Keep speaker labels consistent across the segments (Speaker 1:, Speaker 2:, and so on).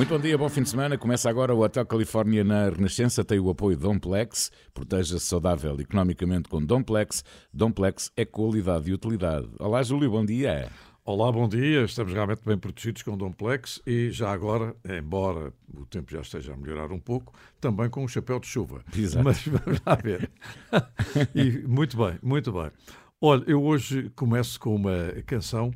Speaker 1: Muito bom dia, bom fim de semana. Começa agora o Hotel Califórnia na Renascença. Tem o apoio de Domplex. Proteja-se saudável economicamente com Domplex. Domplex é qualidade e utilidade. Olá, Júlio, bom dia.
Speaker 2: Olá, bom dia. Estamos realmente bem protegidos com o Domplex e já agora, embora o tempo já esteja a melhorar um pouco, também com o um chapéu de chuva.
Speaker 1: Exato.
Speaker 2: Mas vamos lá ver. e, muito bem, muito bem. Olha, eu hoje começo com uma canção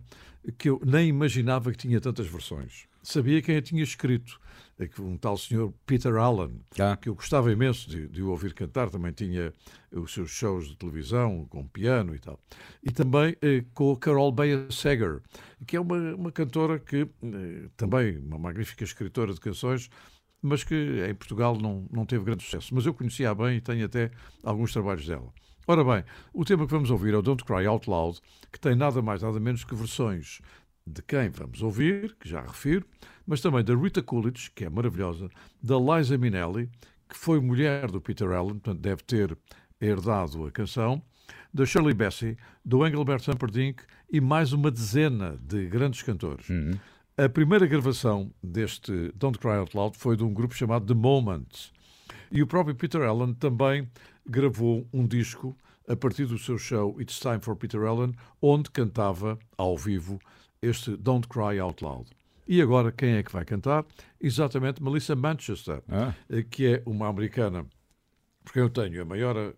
Speaker 2: que eu nem imaginava que tinha tantas versões sabia quem a tinha escrito. É um tal senhor Peter Allen, ah. que eu gostava imenso de, de o ouvir cantar, também tinha os seus shows de televisão com piano e tal. E também eh, com a Carol Bayer Sager, que é uma, uma cantora que eh, também uma magnífica escritora de canções, mas que em Portugal não, não teve grande sucesso. Mas eu conhecia bem e tenho até alguns trabalhos dela. Ora bem, o tema que vamos ouvir é o Don't Cry Out Loud, que tem nada mais nada menos que versões de quem vamos ouvir, que já refiro, mas também da Rita Coolidge, que é maravilhosa, da Liza Minnelli, que foi mulher do Peter Allen, portanto deve ter herdado a canção, da Shirley Bassey, do Engelbert Humperdinck e mais uma dezena de grandes cantores. Uhum. A primeira gravação deste Don't Cry Out Loud foi de um grupo chamado The Moments. E o próprio Peter Allen também gravou um disco a partir do seu show It's Time for Peter Allen, onde cantava ao vivo este Don't Cry Out Loud. E agora quem é que vai cantar? Exatamente Melissa Manchester, ah. Eh, que é uma americana por quem eu tenho a maior eh,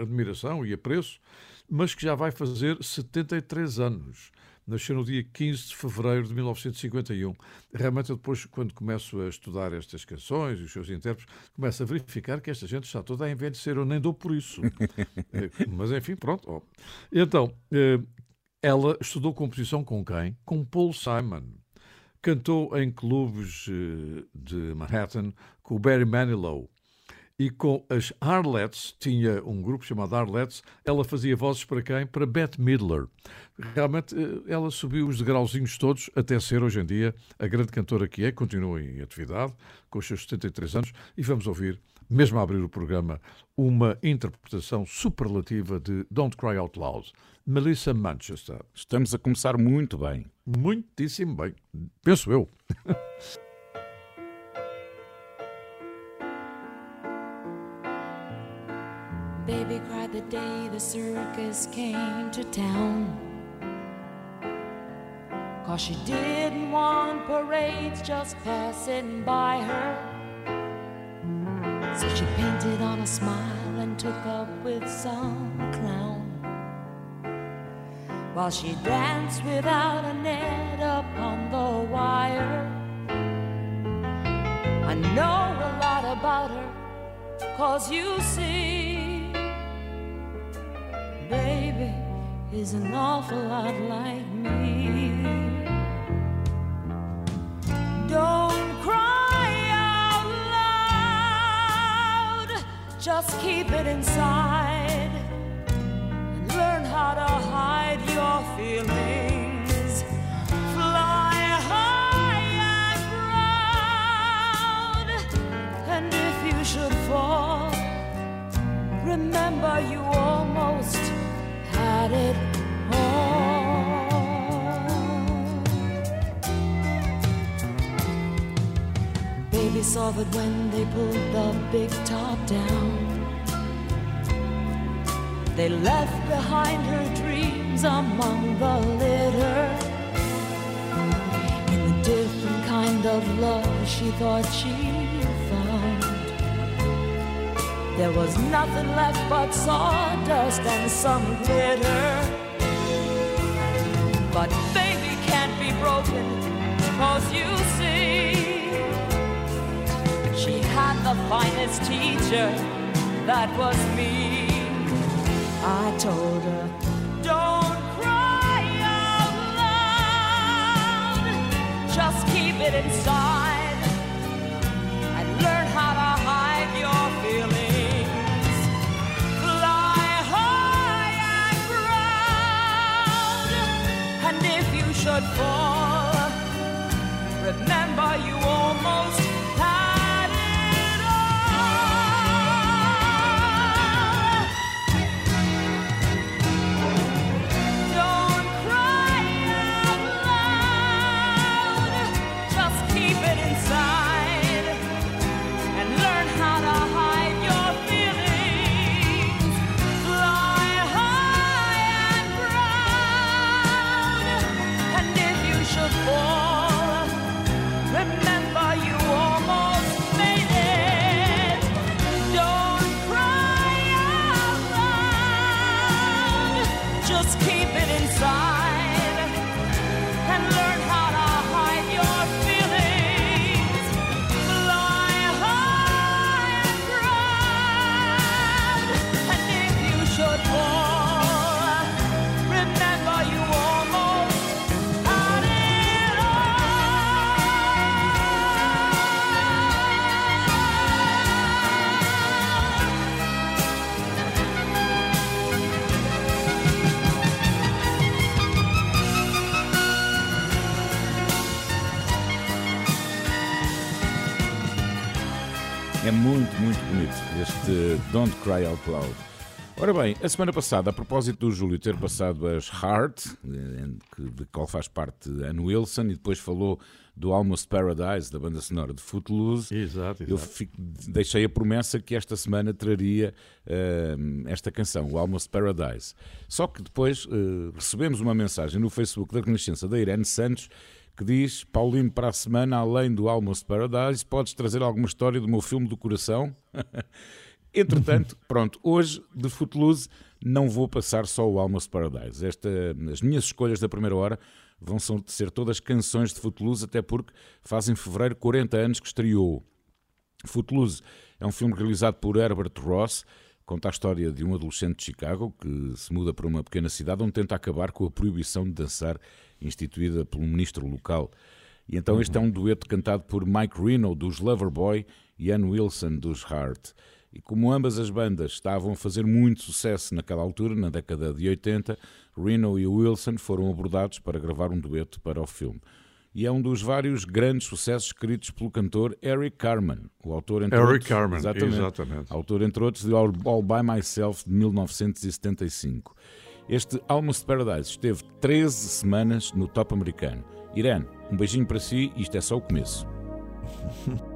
Speaker 2: admiração e apreço, mas que já vai fazer 73 anos. Nasceu no dia 15 de fevereiro de 1951. Realmente, depois, quando começo a estudar estas canções e os seus intérpretes, começo a verificar que esta gente está toda a envelhecer. Eu nem dou por isso. Eh, mas, enfim, pronto. Então, ela estudou composição com quem? Com Paul Simon. Cantou em clubes eh, de Manhattan com Barry Manilow. E com as Arlettes, tinha um grupo chamado Arlettes, ela fazia vozes para quem? Para Bette Midler. Realmente, eh, ela subiu os degrauzinhos todos até ser, hoje em dia, a grande cantora que é, continua em atividade, com os seus 73 anos, e vamos ouvir mesmo a abrir o programa, uma interpretação superlativa de Don't Cry Out Loud. Melissa Manchester.
Speaker 1: Estamos a começar muito bem.
Speaker 2: Muitíssimo bem. Penso eu. Baby cried the day the circus came to town. Cause she didn't want parades just passing by her. So she painted on a smile and took up with some clown. While she danced without a net upon the wire. I know a lot about her, cause you see, baby is an awful lot like me. Just keep it inside and learn how to hide your feelings. Fly high and proud, and if you should fall, remember you almost had it all. Baby saw that when they pulled the big top down. They left behind her dreams among the litter. In the different kind of love she thought she found. There was nothing left but sawdust and some glitter. But baby can't be broken, cause you had the finest teacher, that was me. I told her, don't cry out loud, just keep it inside and learn how to hide your feelings. Fly high and proud, and if you should fall, remember you
Speaker 3: Don't Cry Out Loud. Ora bem, a semana passada, a propósito do Júlio ter passado as Heart, de qual faz parte Anne Wilson, e depois falou do Almost Paradise, da banda sonora de Footloose,
Speaker 2: exato, exato.
Speaker 3: eu fico, deixei a promessa que esta semana traria uh, esta canção, o Almost Paradise. Só que depois uh, recebemos uma mensagem no Facebook da Renascença da Irene Santos que diz: Paulinho, para a semana, além do Almost Paradise, podes trazer alguma história do meu filme do coração? Entretanto, pronto, hoje de Footloose não vou passar só o Almost Paradise. Esta, as minhas escolhas da primeira hora vão ser todas canções de Footloose, até porque faz em fevereiro 40 anos que estreou. Footloose é um filme realizado por Herbert Ross, conta a história de um adolescente de Chicago que se muda para uma pequena cidade onde tenta acabar com a proibição de dançar instituída pelo ministro local. E então este é um dueto cantado por Mike Reno dos Loverboy e Ann Wilson dos Heart. E como ambas as bandas estavam a fazer muito sucesso naquela altura, na década de 80, Reno e Wilson foram abordados para gravar um dueto para o filme. E é um dos vários grandes sucessos escritos pelo cantor Eric Carmen, o autor entre
Speaker 2: Eric
Speaker 3: outros,
Speaker 2: Carmen,
Speaker 3: exatamente,
Speaker 2: exatamente.
Speaker 3: autor entre outros de All, All By Myself de 1975. Este Almost Paradise esteve 13 semanas no top americano. Irene, um beijinho para si, isto é só o começo.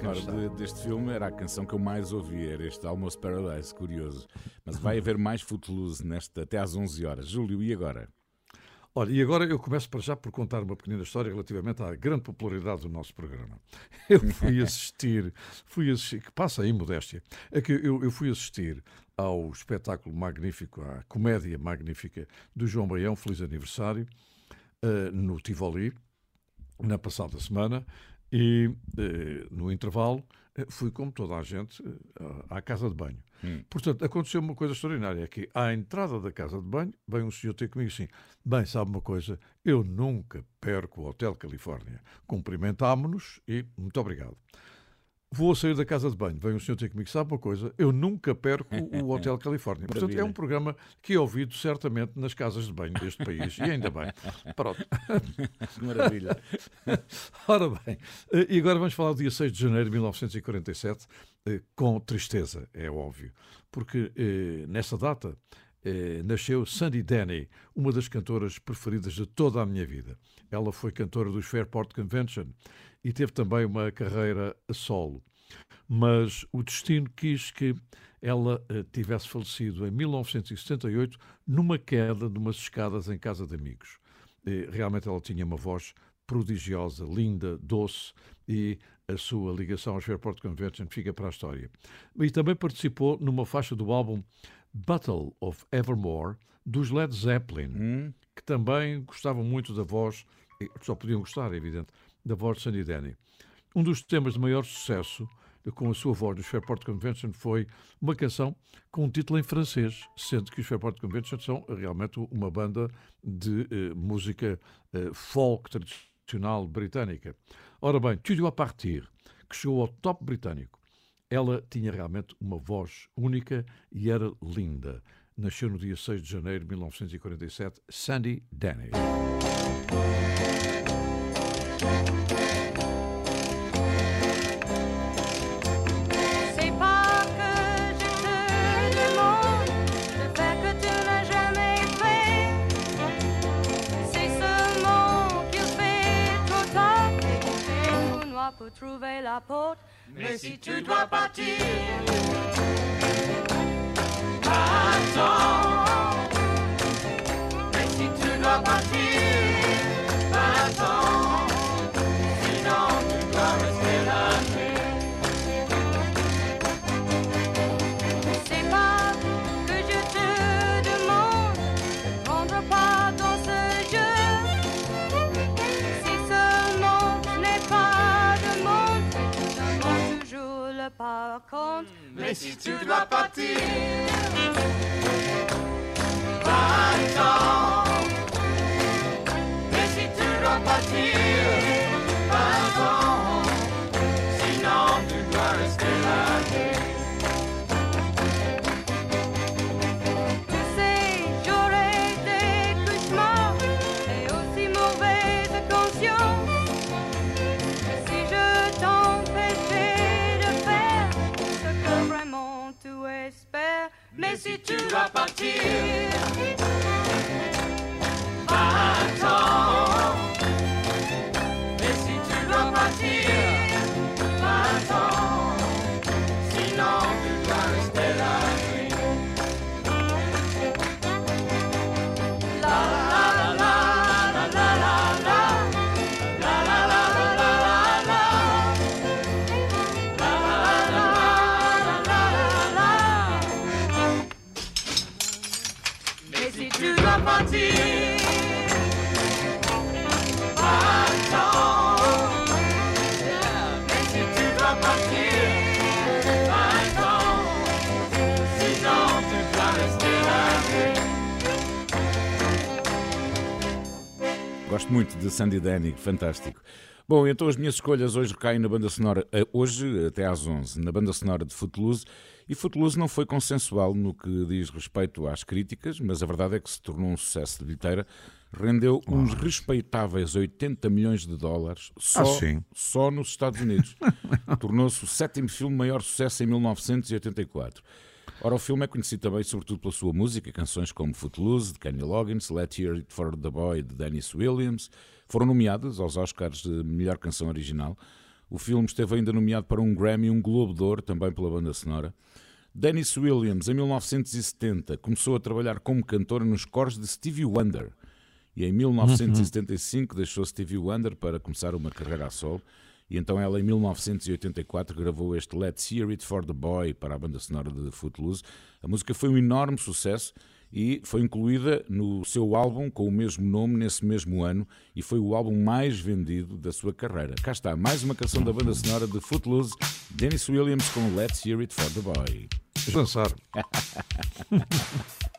Speaker 3: sonora de, deste filme era a canção que eu mais ouvi, era este Almost Paradise, curioso. Mas vai haver mais Footloose nesta, até às 11 horas. Júlio, e agora?
Speaker 2: Olha, e agora eu começo para já por contar uma pequena história relativamente à grande popularidade do nosso programa. Eu fui assistir, fui assistir, que passa aí modéstia, é que eu, eu fui assistir ao espetáculo magnífico, à comédia magnífica do João Baião, Feliz Aniversário, uh, no Tivoli, na passada semana, e uh, no intervalo eh, fui, como toda a gente, à casa de banho. Hum. Portanto, aconteceu uma coisa extraordinária: é que à entrada da casa de banho, vem um senhor ter comigo assim: Bem, sabe uma coisa, eu nunca perco o Hotel Califórnia. Cumprimentámonos e muito obrigado. Vou sair da casa de banho, vem um senhor ter comigo, sabe uma coisa? Eu nunca perco o Hotel Califórnia. Portanto, é um programa que é ouvido certamente nas casas de banho deste país, e ainda bem. Pronto.
Speaker 1: Maravilha.
Speaker 2: Ora bem, eh, e agora vamos falar do dia 6 de janeiro de 1947, eh, com tristeza, é óbvio, porque eh, nessa data nasceu Sandy Denny, uma das cantoras preferidas de toda a minha vida. Ela foi cantora dos Fairport Convention e teve também uma carreira a solo. Mas o destino quis que ela uh, tivesse falecido em 1978 numa queda de umas escadas em casa de amigos. E, realmente ela tinha uma voz prodigiosa, linda, doce e a sua ligação aos Fairport Convention fica para a história. E também participou numa faixa do álbum Battle of Evermore dos Led Zeppelin, hum. que também gostavam muito da voz, só podiam gostar, é evidente, da voz de Sandy Denny. Um dos temas de maior sucesso com a sua voz no Fairport Convention foi uma canção com um título em francês, sendo que os Fairport Convention são realmente uma banda de uh, música uh, folk tradicional britânica. Ora bem, Tu dois partir, que chegou ao top britânico. Ela tinha realmente uma voz única e era linda. Nasceu no dia 6 de janeiro de 1947, Sandy Denny.
Speaker 4: Trouver la porte. Mais si tu dois partir, attends. Mais si tu dois partir, Mais si tu dois partir, attends. Mais si tu dois partir, attends. Sinon, tu dois rester là. Mais si tu dois partir, attends.
Speaker 1: Gosto muito de Sandy Denny, fantástico. Bom, então as minhas escolhas hoje recaem na banda sonora, eh, hoje até às 11, na banda sonora de Footloose. E Footloose não foi consensual no que diz respeito às críticas, mas a verdade é que se tornou um sucesso de bilheteira. Rendeu uns respeitáveis 80 milhões de dólares só,
Speaker 2: Ah,
Speaker 1: só nos Estados Unidos. Tornou-se o sétimo filme maior sucesso em 1984. Ora, o filme é conhecido também, sobretudo, pela sua música. Canções como Footloose, de Kenny Loggins, Let's Hear It for the Boy, de Dennis Williams, foram nomeadas aos Oscars de melhor canção original. O filme esteve ainda nomeado para um Grammy e um Globo de Ouro, também pela banda sonora. Dennis Williams, em 1970, começou a trabalhar como cantora nos cores de Stevie Wonder. E em 1975 uhum. deixou Stevie Wonder para começar uma carreira a solo. E então ela, em 1984, gravou este Let's Hear It for the Boy para a banda sonora de Footloose. A música foi um enorme sucesso e foi incluída no seu álbum com o mesmo nome nesse mesmo ano e foi o álbum mais vendido da sua carreira. Cá está, mais uma canção da banda sonora de Footloose, Dennis Williams com Let's Hear It for the Boy.
Speaker 5: Dançar.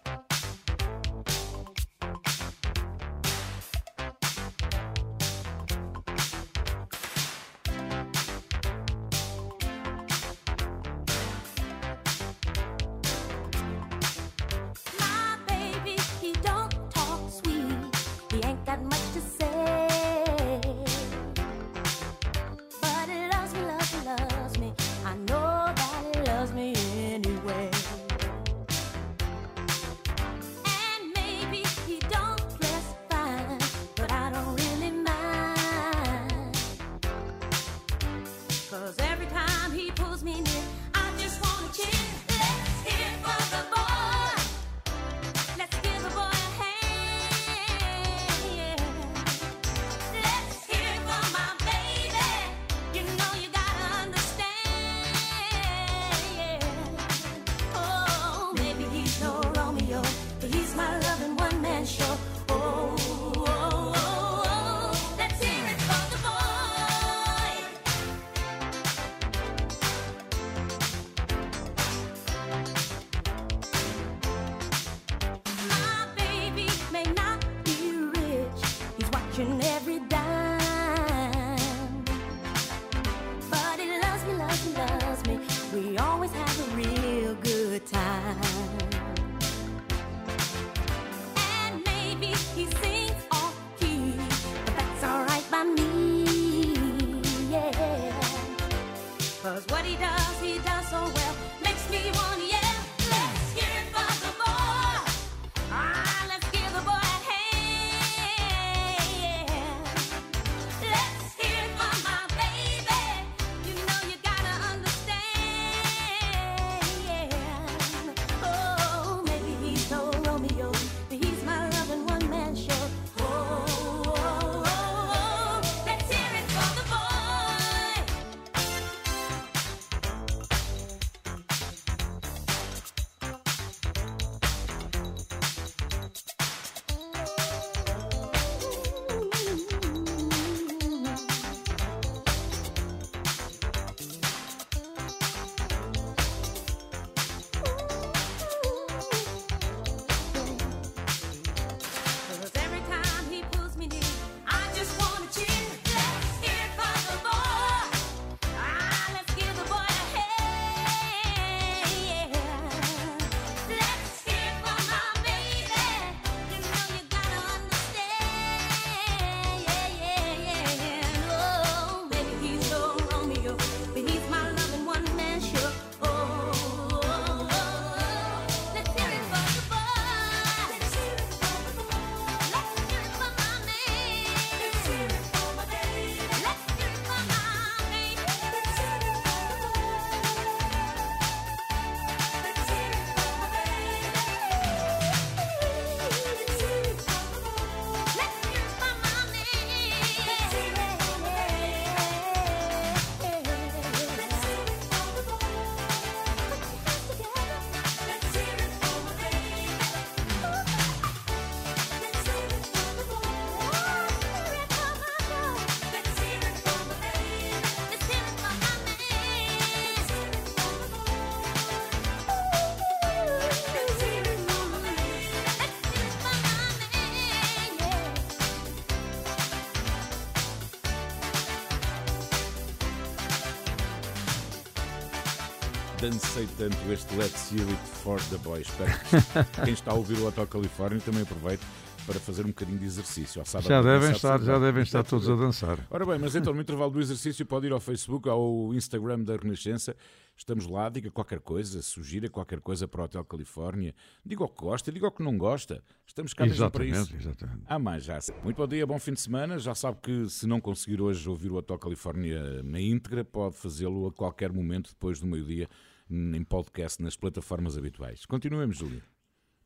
Speaker 1: dancei tanto este Let's See It for the Boys. Espero que quem está a ouvir o Hotel Califórnia também aproveite para fazer um bocadinho de exercício.
Speaker 5: já devem estar, já devem estar todos a dançar.
Speaker 1: Ora bem, mas então no intervalo do exercício pode ir ao Facebook, ao Instagram da Renascença. Estamos lá, diga qualquer coisa, sugira qualquer coisa para o Hotel Califórnia. Diga o que gosta, diga o que não gosta. Estamos cá mesmo para isso.
Speaker 5: Exatamente.
Speaker 1: Há mais já. Muito bom dia, bom fim de semana. Já sabe que se não conseguir hoje ouvir o Hotel Califórnia na íntegra, pode fazê-lo a qualquer momento depois do meio-dia em podcast nas plataformas habituais. Continuemos, Júlio.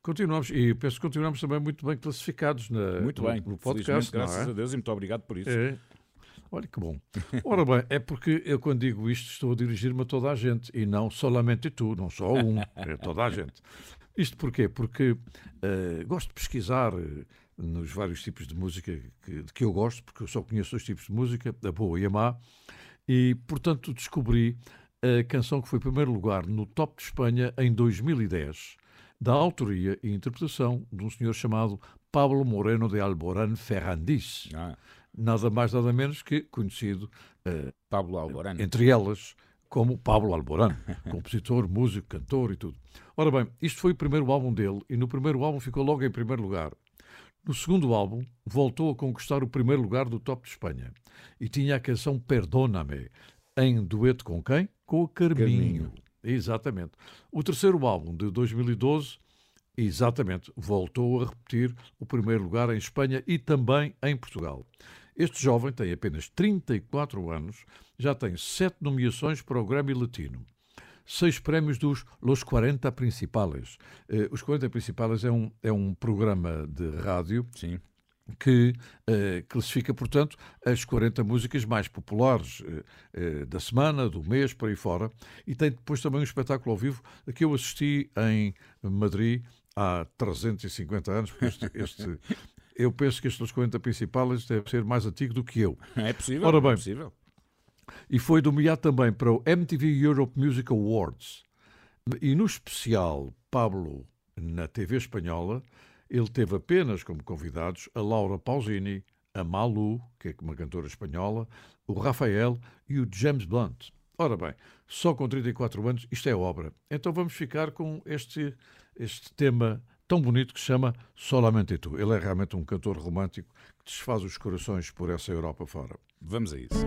Speaker 2: Continuamos, e penso que continuamos também muito bem classificados na,
Speaker 1: muito bem,
Speaker 2: no,
Speaker 1: no
Speaker 2: podcast. É?
Speaker 1: Graças
Speaker 2: é?
Speaker 1: a Deus e muito obrigado por isso.
Speaker 2: É. Olha que bom. Ora bem, é porque eu quando digo isto estou a dirigir-me a toda a gente e não solamente tu, não só um, é toda a gente. Isto porquê? Porque uh, gosto de pesquisar eh, nos vários tipos de música que, de que eu gosto, porque eu só conheço dois tipos de música, a boa e a má, e portanto descobri a canção que foi primeiro lugar no Top de Espanha em 2010, da autoria e interpretação de um senhor chamado Pablo Moreno de Alborán Ferrandis
Speaker 1: Ah,
Speaker 2: nada mais nada menos que conhecido eh,
Speaker 1: Pablo Alborán.
Speaker 2: entre elas como Pablo Alborán, compositor, músico, cantor e tudo. Ora bem, isto foi o primeiro álbum dele e no primeiro álbum ficou logo em primeiro lugar. No segundo álbum, voltou a conquistar o primeiro lugar do Top de Espanha e tinha a canção Perdóname, em dueto com quem? Com o Carminho.
Speaker 1: Carminho.
Speaker 2: Exatamente. O terceiro álbum, de 2012, exatamente, voltou a repetir o primeiro lugar em Espanha e também em Portugal. Este jovem tem apenas 34 anos, já tem sete nomeações para o Grammy Latino, seis prémios dos Los 40 Principales. Eh, os 40 Principales é um, é um programa de rádio
Speaker 1: Sim.
Speaker 2: Que eh, classifica, portanto, as 40 músicas mais populares eh, eh, da semana, do mês, por aí fora. E tem depois também um espetáculo ao vivo que eu assisti em Madrid há 350 anos. porque Este, este- eu penso que este dos 40 principais deve ser mais antigo do que eu.
Speaker 1: É possível.
Speaker 2: Ora bem.
Speaker 1: É possível.
Speaker 2: E foi nomeado também para o MTV Europe Music Awards. E no especial Pablo na TV espanhola, ele teve apenas como convidados a Laura Pausini, a Malu, que é uma cantora espanhola, o Rafael e o James Blunt. Ora bem, só com 34 anos, isto é obra. Então vamos ficar com este, este tema tão bonito que se chama Solamente Tu. Ele é realmente um cantor romântico que desfaz os corações por essa Europa fora.
Speaker 1: Vamos a isso.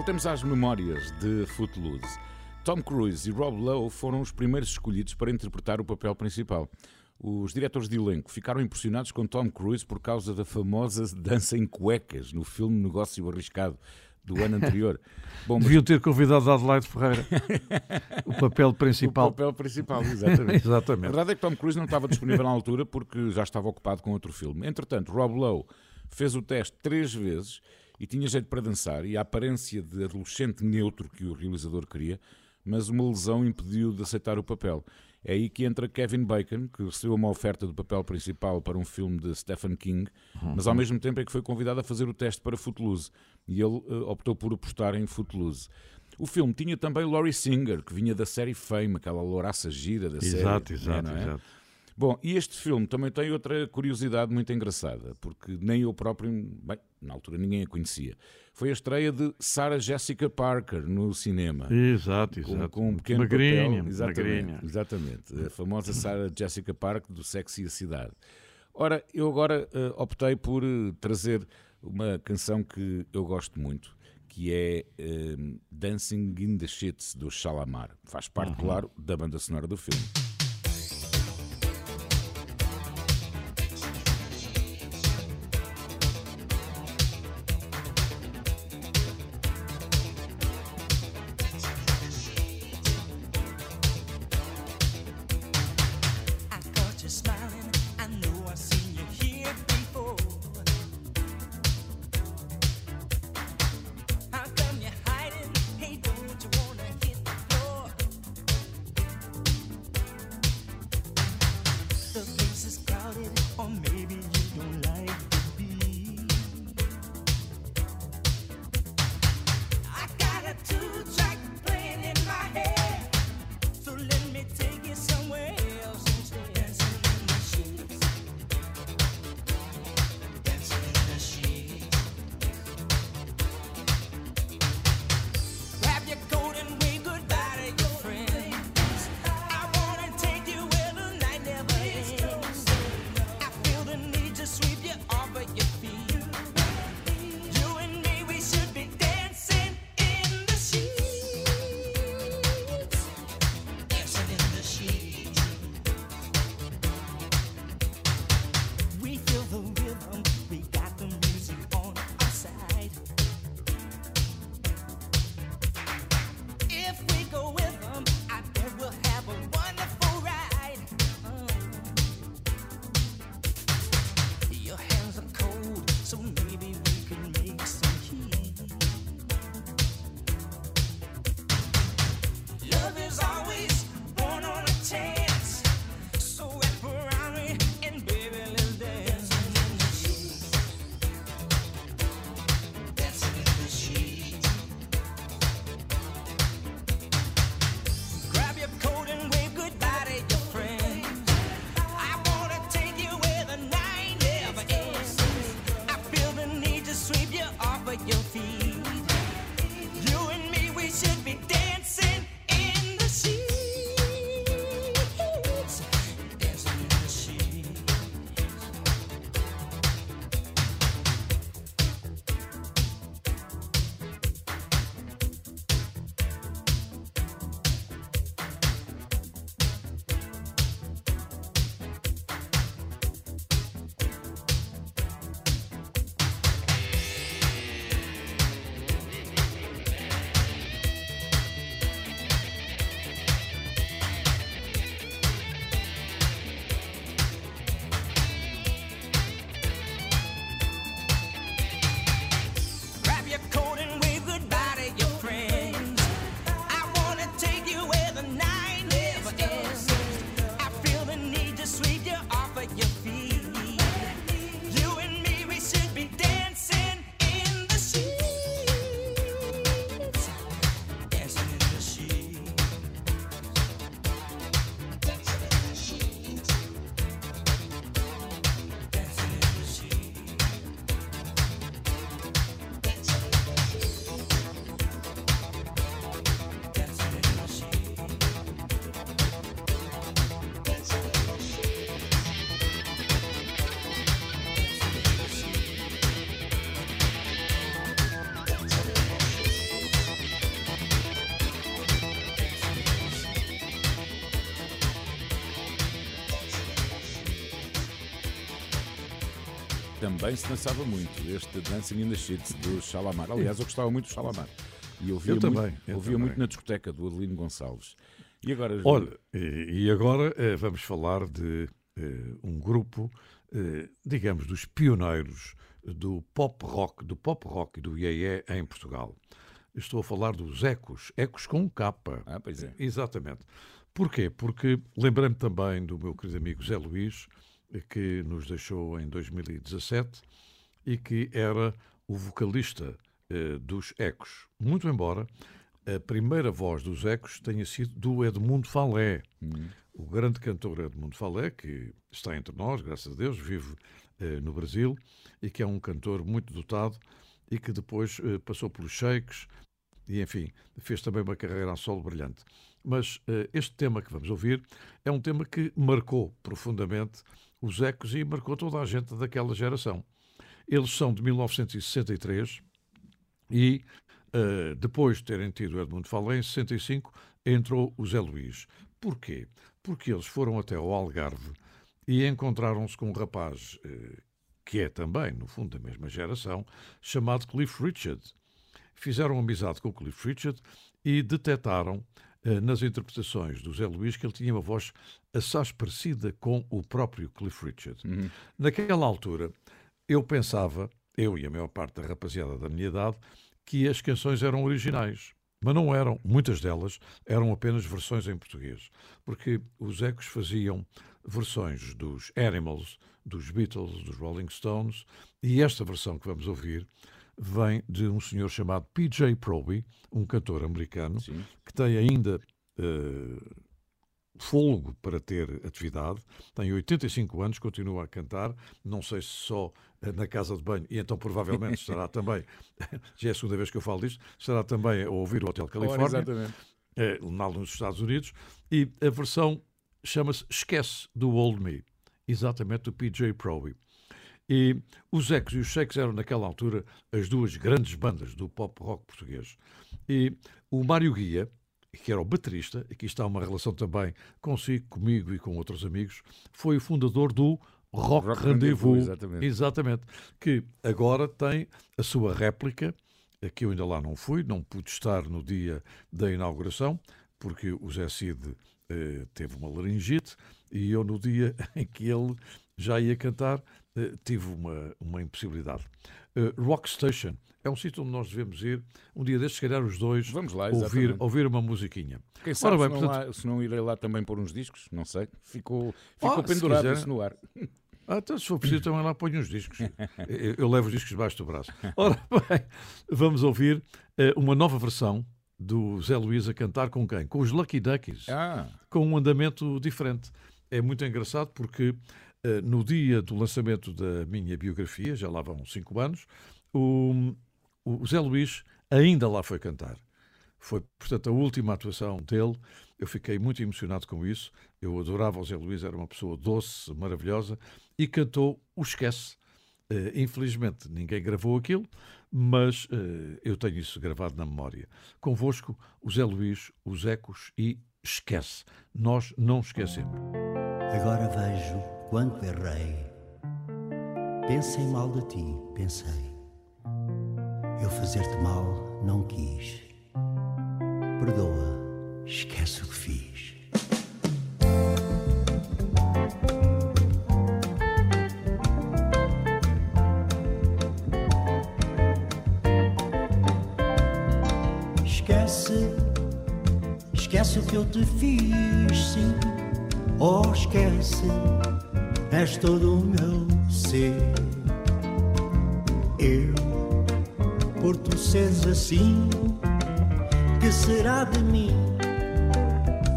Speaker 1: Voltemos às memórias de Footloose. Tom Cruise e Rob Lowe foram os primeiros escolhidos para interpretar o papel principal. Os diretores de elenco ficaram impressionados com Tom Cruise por causa da famosa dança em cuecas no filme Negócio Arriscado do ano anterior. Bom, mas
Speaker 2: Deviam ter convidado a Adelaide Ferreira. o papel
Speaker 1: o
Speaker 2: principal.
Speaker 1: papel principal, exatamente. A
Speaker 2: Exatamente.
Speaker 1: verdade é que Tom Cruise não estava disponível na altura porque já estava ocupado com outro filme. Entretanto, Rob Lowe fez o teste três vezes e tinha jeito para dançar e a aparência de adolescente neutro que o realizador queria, mas uma lesão impediu de aceitar o papel. É aí que entra Kevin Bacon, que recebeu uma oferta do papel principal para um filme de Stephen King, mas ao mesmo tempo é que foi convidado a fazer o teste para Footloose e ele eh, optou por apostar em Footloose. O filme tinha também Laurie Singer, que vinha da série Fame, aquela louraça gira da série.
Speaker 2: Exato, exato,
Speaker 1: não é?
Speaker 2: exato.
Speaker 1: Bom, e este filme também tem outra curiosidade muito engraçada, porque nem eu próprio, bem, na altura ninguém a conhecia. Foi a estreia de Sarah Jessica Parker no cinema.
Speaker 2: Exato,
Speaker 1: Com,
Speaker 2: exato.
Speaker 1: com um pequeno
Speaker 2: magrinha,
Speaker 1: papel, exatamente,
Speaker 2: magrinha.
Speaker 1: exatamente, a famosa Sarah Jessica Parker do Sexy e a Cidade. Ora, eu agora eh, optei por eh, trazer uma canção que eu gosto muito, que é eh, Dancing in the Shits do Shalamar. Faz parte, claro, da banda sonora do filme. Também se dançava muito, este Dancing in the Sheets do Shalamar. Aliás, eu gostava muito do Shalamar. E ouvia,
Speaker 2: Eu
Speaker 1: muito,
Speaker 2: também, eu
Speaker 1: ouvia
Speaker 2: também.
Speaker 1: muito na discoteca do Adelino Gonçalves. E agora,
Speaker 2: Olha, e, agora eh, vamos falar de eh, um grupo, eh, digamos, dos pioneiros do pop rock, do pop rock e do iê em Portugal. Estou a falar dos Ecos, Ecos com capa.
Speaker 1: Ah, pois é.
Speaker 2: Exatamente. Porquê? Porque lembrei-me também do meu querido amigo Zé Luís, que nos deixou em 2017 e que era o vocalista eh, dos Ecos. Muito embora a primeira voz dos Ecos tenha sido do Edmundo Falé, o grande cantor Edmundo Falé, que está entre nós, graças a Deus, vive eh, no Brasil e que é um cantor muito dotado e que depois eh, passou pelos Shakes e, enfim, fez também uma carreira a solo brilhante. Mas eh, este tema que vamos ouvir é um tema que marcou profundamente os Ecos e marcou toda a gente daquela geração. Eles são de 1963 e eh, depois de terem tido Edmundo Falé, em 65 entrou o Zé Luís. Porquê? Porque eles foram até ao Algarve e encontraram-se com um rapaz eh, que é também, no fundo, da mesma geração, chamado Cliff Richard. Fizeram amizade com o Cliff Richard e detectaram nas interpretações do Zé Luís que ele tinha uma voz assaz parecida com o próprio Cliff Richard. Naquela altura, eu pensava, eu e a maior parte da rapaziada da minha idade, que as canções eram originais. Mas não eram, muitas delas eram apenas versões em português, porque os Ecos faziam versões dos Animals, dos Beatles, dos Rolling Stones, e esta versão que vamos ouvir vem de um senhor chamado PJ Proby, um cantor americano,
Speaker 1: Sim.
Speaker 2: que tem ainda folgo para ter atividade, tem 85 anos, continua a cantar, não sei se só eh, na casa de banho, e então provavelmente estará também, já é a segunda vez que eu falo disto, estará também a ouvir o Hotel Califórnia,
Speaker 1: exatamente.
Speaker 2: eh, lá nos Estados Unidos, e a versão chama-se Esquece do Old Me, exatamente do PJ Proby. E os Ecos e os Shakes eram naquela altura as duas grandes bandas do pop rock português. E o Mário Guia, que era o baterista, aqui está uma relação também consigo, comigo e com outros amigos, foi o fundador do Rock,
Speaker 1: Rock
Speaker 2: Rendezvous.
Speaker 1: Rendezvous, exatamente.
Speaker 2: Exatamente. Que agora tem a sua réplica, que eu ainda lá não fui, não pude estar no dia da inauguração, porque o Zé Cid eh, teve uma laringite e eu no dia em que ele já ia cantar eh, tive uma, uma impossibilidade. Eh, Rock Station é um sítio onde nós devemos ir um dia destes, se calhar os dois,
Speaker 1: Vamos lá,
Speaker 2: ouvir, ouvir uma musiquinha.
Speaker 1: Quem sabe
Speaker 2: Ora
Speaker 1: se,
Speaker 2: bem,
Speaker 1: não
Speaker 2: portanto-
Speaker 1: lá- se não irei lá também pôr uns discos, não sei. Ficou, ficou
Speaker 2: Ah, se
Speaker 1: pendurado
Speaker 2: quiser.
Speaker 1: isso no ar.
Speaker 2: Ah, então, se for preciso, também lá ponho uns discos. Eu, eu levo os discos debaixo do braço. Ora bem, vamos ouvir eh, uma nova versão do Zé Luís a cantar com quem? Com os Lucky Duckies.
Speaker 1: Ah,
Speaker 2: com um andamento diferente. É muito engraçado porque no dia do lançamento da minha biografia, já lá vão cinco anos, o, o Zé Luís ainda lá foi cantar. Foi, portanto, a última atuação dele. Eu fiquei muito emocionado com isso. Eu adorava o Zé Luís, era uma pessoa doce, maravilhosa, e cantou o Esquece. Eh, infelizmente, ninguém gravou aquilo, mas eh, eu tenho isso gravado na memória. Convosco, o Zé Luís, os Ecos e Esquece. Nós não esquecemos.
Speaker 6: Agora vejo quanto errei. Pensei mal de ti, pensei. Eu fazer-te mal não quis. Perdoa, esquece o que fiz. Que eu te fiz, sim. Oh, esquece, és todo o meu ser. Eu, por tu seres assim, que será de mim?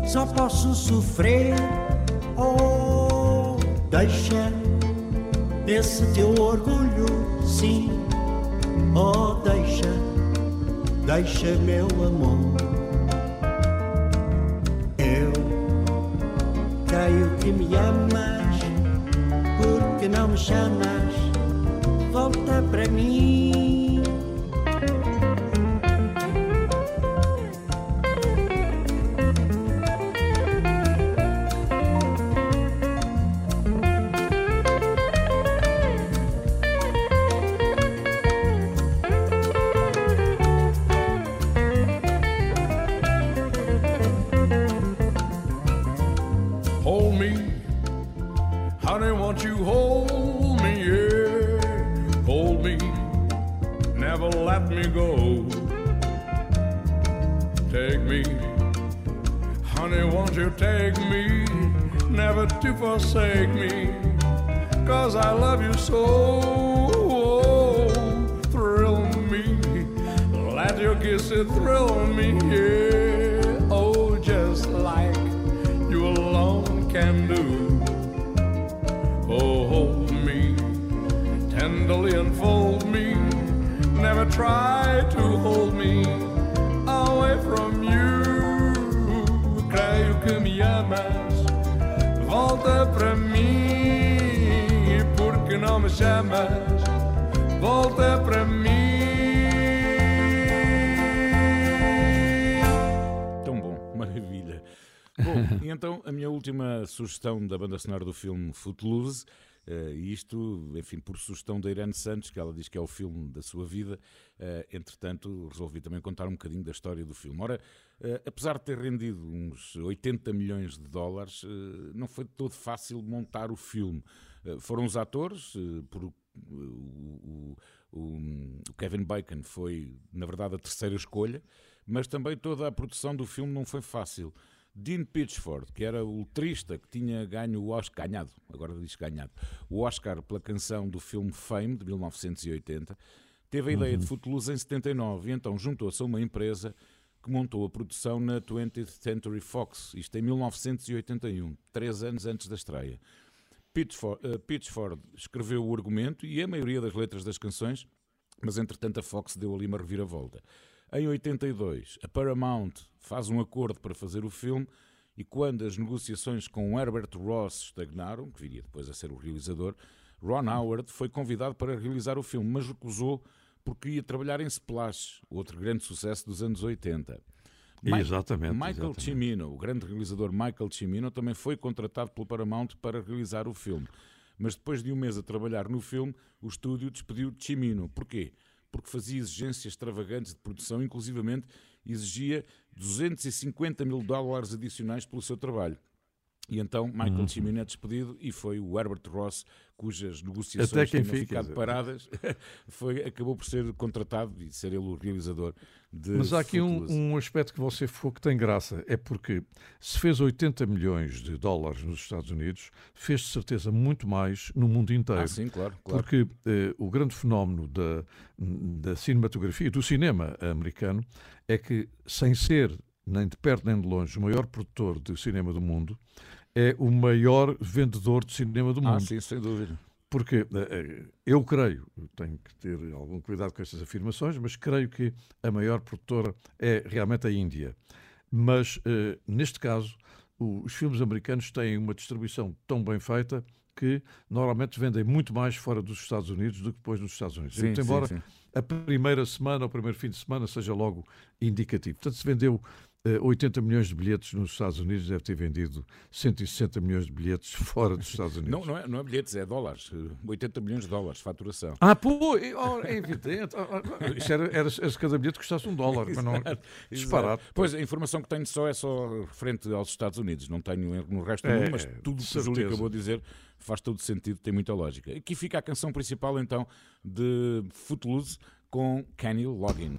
Speaker 6: Só posso sofrer. Oh, deixa esse teu orgulho, sim. Oh, deixa, deixa meu amor. Que me amas, porque não me chamas, volta para mim.
Speaker 7: Tenderly enfold me. Never try to hold me away from you. Creio que me amas. Volta pra mim, porque não me chamas. Volta pra mim.
Speaker 1: Tão bom, maravilha. Bom, e então a minha última sugestão da banda sonora do filme Footloose, e isto, enfim, por sugestão da Irene Santos, que ela diz que é o filme da sua vida, eh, entretanto resolvi também contar um bocadinho da história do filme. Ora, eh, apesar de ter rendido uns 80 milhões de dólares, eh, não foi todo fácil montar o filme. Eh, Foram os atores, eh, por, o- o- o Kevin Bacon foi, na verdade, a terceira escolha, mas também toda a produção do filme não foi fácil. Dean Pitchford, que era o letrista que tinha ganho o Oscar, ganhado, agora diz ganhado, o Oscar pela canção do filme Fame, de 1980, teve a ideia de Footloose em 79 e então juntou-se a uma empresa que montou a produção na 20th Century Fox, isto em 1981, três anos antes da estreia. Pitchford, eh, Pitchford escreveu o argumento e a maioria das letras das canções, mas entretanto a Fox deu ali uma reviravolta. Em 82, a Paramount faz um acordo para fazer o filme e quando as negociações com Herbert Ross estagnaram, que viria depois a ser o realizador, Ron Howard foi convidado para realizar o filme, mas recusou porque ia trabalhar em Splash, outro grande sucesso dos anos 80. Mi-
Speaker 2: Exatamente,
Speaker 1: Michael
Speaker 2: exatamente.
Speaker 1: Cimino, o grande realizador Michael Cimino, também foi contratado pelo Paramount para realizar o filme. Mas depois de um mês a trabalhar no filme, o estúdio despediu Cimino. Porquê? Porque fazia exigências extravagantes de produção, inclusivamente exigia 250 mil dólares adicionais pelo seu trabalho. E então Michael
Speaker 2: Uhum.
Speaker 1: Cimino é despedido e foi o Herbert Ross, cujas negociações
Speaker 2: Até
Speaker 1: tinham
Speaker 2: fica,
Speaker 1: ficado paradas, foi, acabou por ser contratado e ser ele o realizador de
Speaker 2: Mas há aqui um, um aspecto que você falou que tem graça. É porque se fez 80 milhões de dólares nos Estados Unidos, fez de certeza muito mais no mundo inteiro.
Speaker 1: Ah, sim, claro, claro.
Speaker 2: Porque eh, o grande fenómeno da, da cinematografia, do cinema americano, é que, sem ser nem de perto nem de longe o maior produtor de cinema do mundo, é o maior vendedor de cinema do
Speaker 1: Ah,
Speaker 2: mundo.
Speaker 1: sim, sem dúvida.
Speaker 2: Porque eh, eh, eu creio, tenho que ter algum cuidado com estas afirmações, mas creio que a maior produtora é realmente a Índia. Mas, eh, neste caso, os filmes americanos têm uma distribuição tão bem feita que normalmente vendem muito mais fora dos Estados Unidos do que depois nos Estados Unidos.
Speaker 1: Sim,
Speaker 2: Muito
Speaker 1: sim,
Speaker 2: embora
Speaker 1: sim.
Speaker 2: a primeira semana ou o primeiro fim de semana seja logo indicativo. Portanto, se vendeu 80 milhões de bilhetes nos Estados Unidos, deve ter vendido 160 milhões de bilhetes fora dos Estados Unidos.
Speaker 1: Não, não, é, não é bilhetes, é dólares. eh, 80 milhões de dólares, faturação.
Speaker 2: Ah, pô, é, oh, é evidente. Ah, ah, Isto era, era, se cada bilhete custasse um dólar, mas não. Disparado.
Speaker 1: Exato. Pois a informação que tenho só é só referente aos Estados Unidos, não tenho no resto do
Speaker 2: É,
Speaker 1: mundo, mas tudo que o Júlio acabou de dizer faz todo sentido, tem muita lógica. Aqui fica a canção principal então de Footloose com Kenny Loggin.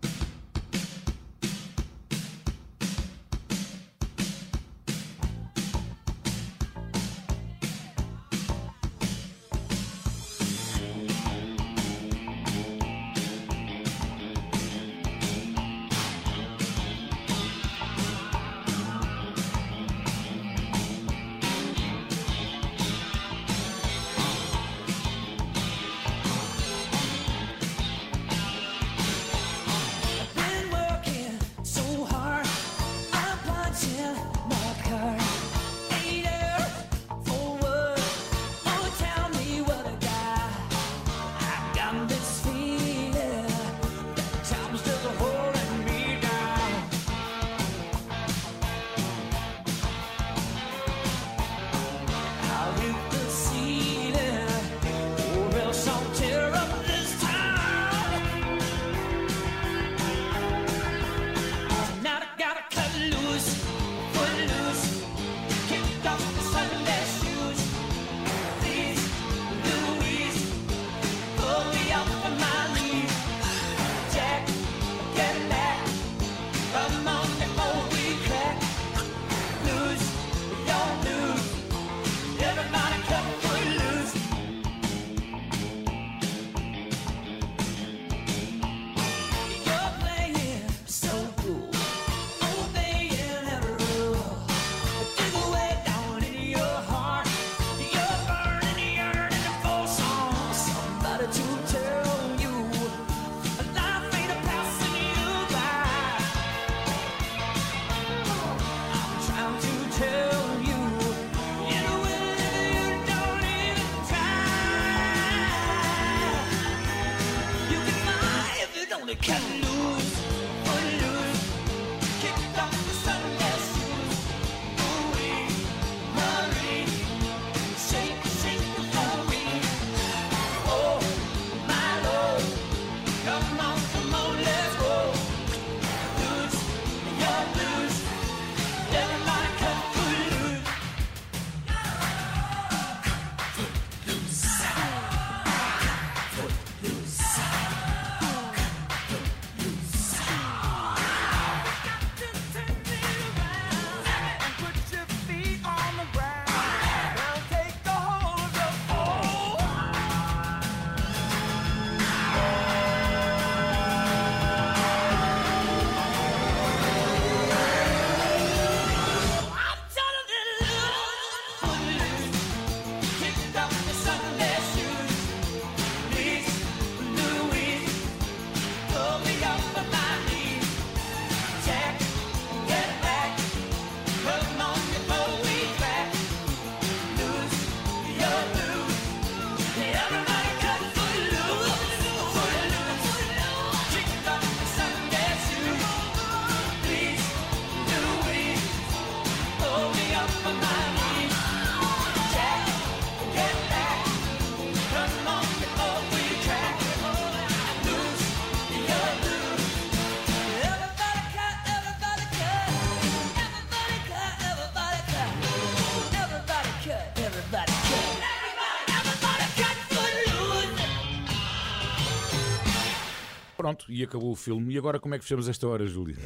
Speaker 1: Pronto, e acabou o filme. E agora como é que fechamos esta hora, Júlio?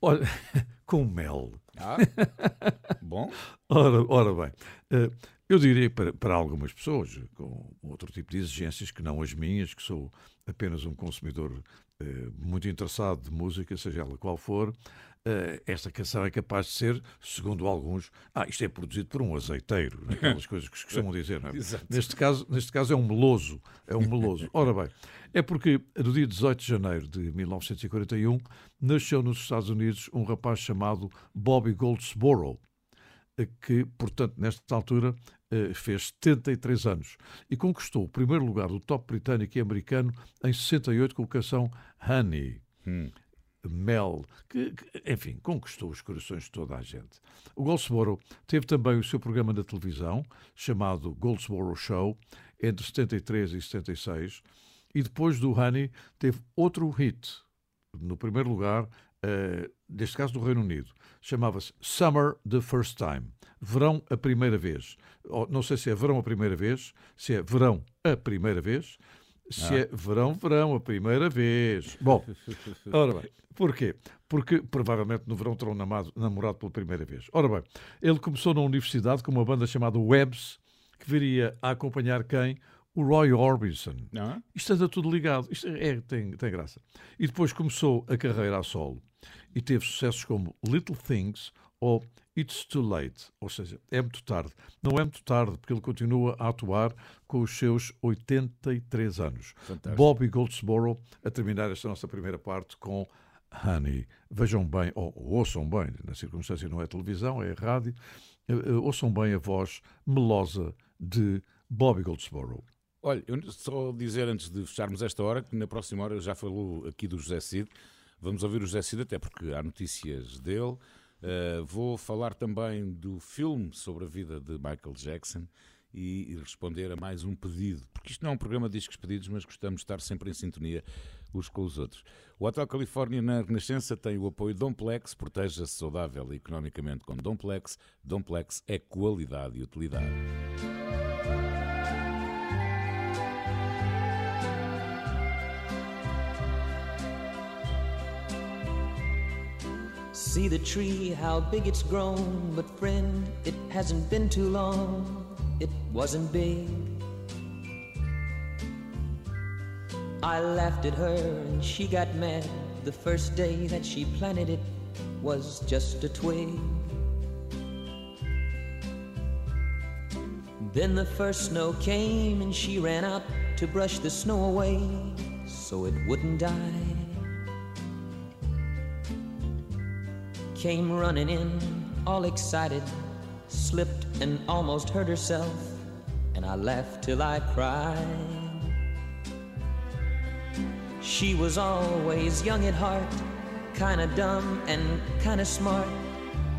Speaker 2: Olha, com mel.
Speaker 1: Ah, bom.
Speaker 2: Ora, ora bem, eh, eu diria para, para algumas pessoas com outro tipo de exigências que não as minhas, que sou apenas um consumidor eh, muito interessado de música, seja ela qual for, esta canção é capaz de ser, segundo alguns, ah, isto é produzido por um azeiteiro, aquelas coisas que se costumam dizer, não é? Neste caso, neste caso é um meloso, é um meloso. Ora bem, é porque no dia 18 de janeiro de 1941 nasceu nos Estados Unidos um rapaz chamado Bobby Goldsboro, que, portanto, nesta altura eh, fez 73 anos e conquistou o primeiro lugar do top britânico e americano em 68 com a canção Honey. Mel, que, que, enfim, conquistou os corações de toda a gente. O Goldsboro teve também o seu programa na televisão, chamado Goldsboro Show, entre 73 e 76, e depois do Honey teve outro hit, no primeiro lugar, eh, neste caso do Reino Unido, chamava-se Summer the First Time, Verão a Primeira Vez. Ou, não sei se é Verão a Primeira Vez, se é Verão a Primeira Vez, se é Verão, Verão a Primeira Vez. Bom, ora bem, porquê? Porque provavelmente no verão terão namado- namorado pela primeira vez. Ora bem, ele começou na universidade com uma banda chamada Webs, que viria a acompanhar quem? O Roy Orbison.
Speaker 1: Não?
Speaker 2: Isto anda tudo ligado. Isto é, tem, tem graça. E depois começou a carreira a solo e teve sucessos como Little Things ou It's Too Late. Ou seja, é muito tarde. Não é muito tarde, porque ele continua a atuar com os seus 83 anos.
Speaker 1: Fantástico.
Speaker 2: Bobby Goldsboro a terminar esta nossa primeira parte com Honey. Vejam bem, ou ouçam bem, na circunstância não é televisão, é rádio, eh, eh, ouçam bem a voz melosa de Bobby Goldsboro.
Speaker 1: Olha, eu só dizer antes de fecharmos esta hora que na próxima hora já falou aqui do José Cid. Vamos ouvir o José Cid, até porque há notícias dele. Uh, vou falar também do filme sobre a vida de Michael Jackson e, e responder a mais um pedido, porque isto não é um programa de discos pedidos, mas gostamos de estar sempre em sintonia uns com os outros. O Hotel Califórnia na Renascença tem o apoio Domplex, proteja-se saudável e economicamente com Domplex. Domplex é qualidade e utilidade.
Speaker 8: See the tree, how big it's grown. But friend, it hasn't been too long. It wasn't big. I laughed at her and she got mad. The first day that she planted it was just a twig. Then the first snow came and she ran out to brush the snow away so it wouldn't die. Came running in, all excited, slipped and almost hurt herself, and I laughed till I cried. She was always young at heart, kinda dumb and kinda smart,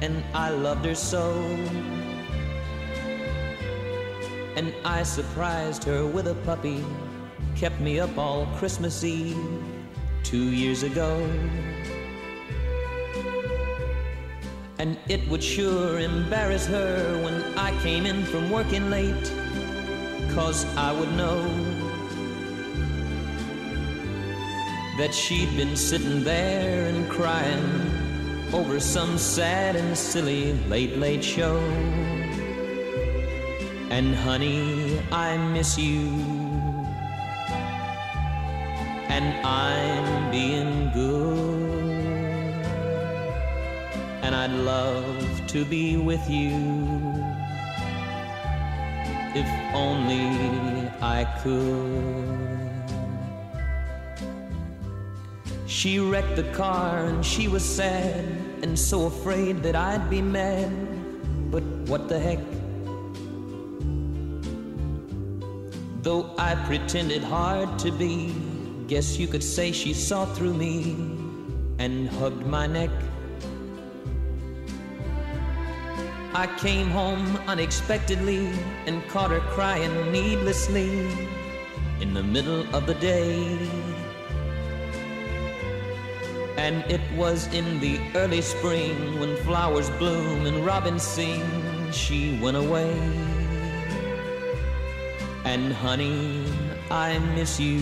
Speaker 8: and I loved her so. And I surprised her with a puppy, kept me up all Christmas Eve two years ago. And it would sure embarrass her when I came in from working late, cause I would know that she'd been sitting there and crying over some sad and silly late, late show. And honey, I miss you. And I'm being I'd love to be with you. If only I could. She wrecked the car and she was sad and so afraid that I'd be mad. But what the heck? Though I pretended hard to be, guess you could say she saw through me and hugged my neck. I came home unexpectedly and caught her crying needlessly in the middle of the day. And it was in the early spring when flowers bloom and robins sing, she went away. And honey, I miss you.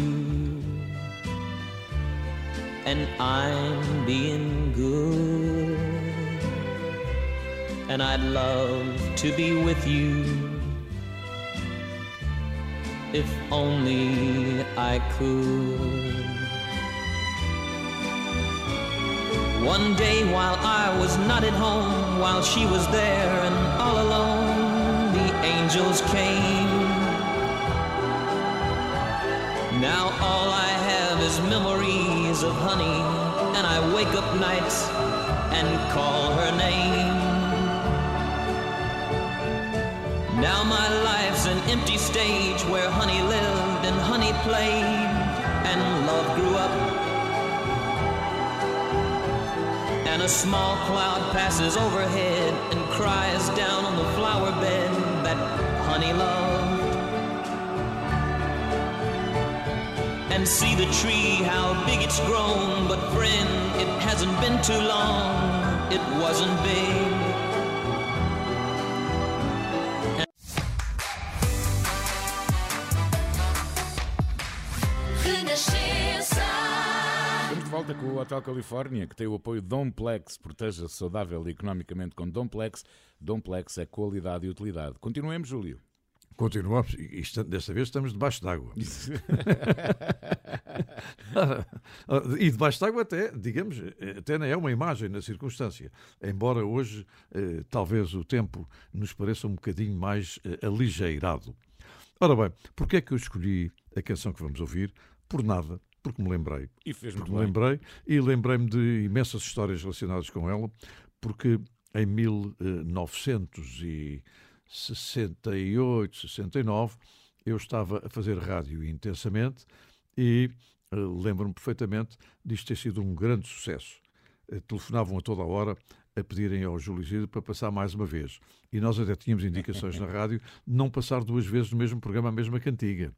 Speaker 8: And I'm being good. And I'd love to be with you. If only I could. One day while I was not at home, while she was there and all alone, the angels came. Now all I have is memories of honey, and I wake up nights and call empty stage where honey lived and honey played, and love grew up. And a small cloud passes overhead and cries down on the flower bed that honey loved. And see the tree, how big it's grown. But friend, it hasn't been too long. It wasn't big.
Speaker 1: Hotel Califórnia, que tem o apoio Domplex. Proteja-se saudável e economicamente com Domplex. Domplex é qualidade e utilidade. Continuemos, Júlio.
Speaker 2: Continuamos, e desta vez estamos debaixo d'água. e debaixo d'água até, digamos, até não é uma imagem na circunstância. Embora hoje eh, talvez o tempo nos pareça um bocadinho mais eh, aligeirado. Ora bem, porquê é que eu escolhi a canção que vamos ouvir? Por nada, porque me lembrei.
Speaker 1: E fez muito
Speaker 2: Porque me
Speaker 1: bem.
Speaker 2: lembrei e lembrei-me de imensas histórias relacionadas com ela, porque em 1968, 69, eu estava a fazer rádio intensamente e eh, lembro-me perfeitamente disto ter sido um grande sucesso. Eh, Telefonavam a toda a hora a pedirem ao Júlio Isidro para passar mais uma vez. E nós até tínhamos indicações na rádio de não passar duas vezes no mesmo programa a mesma cantiga.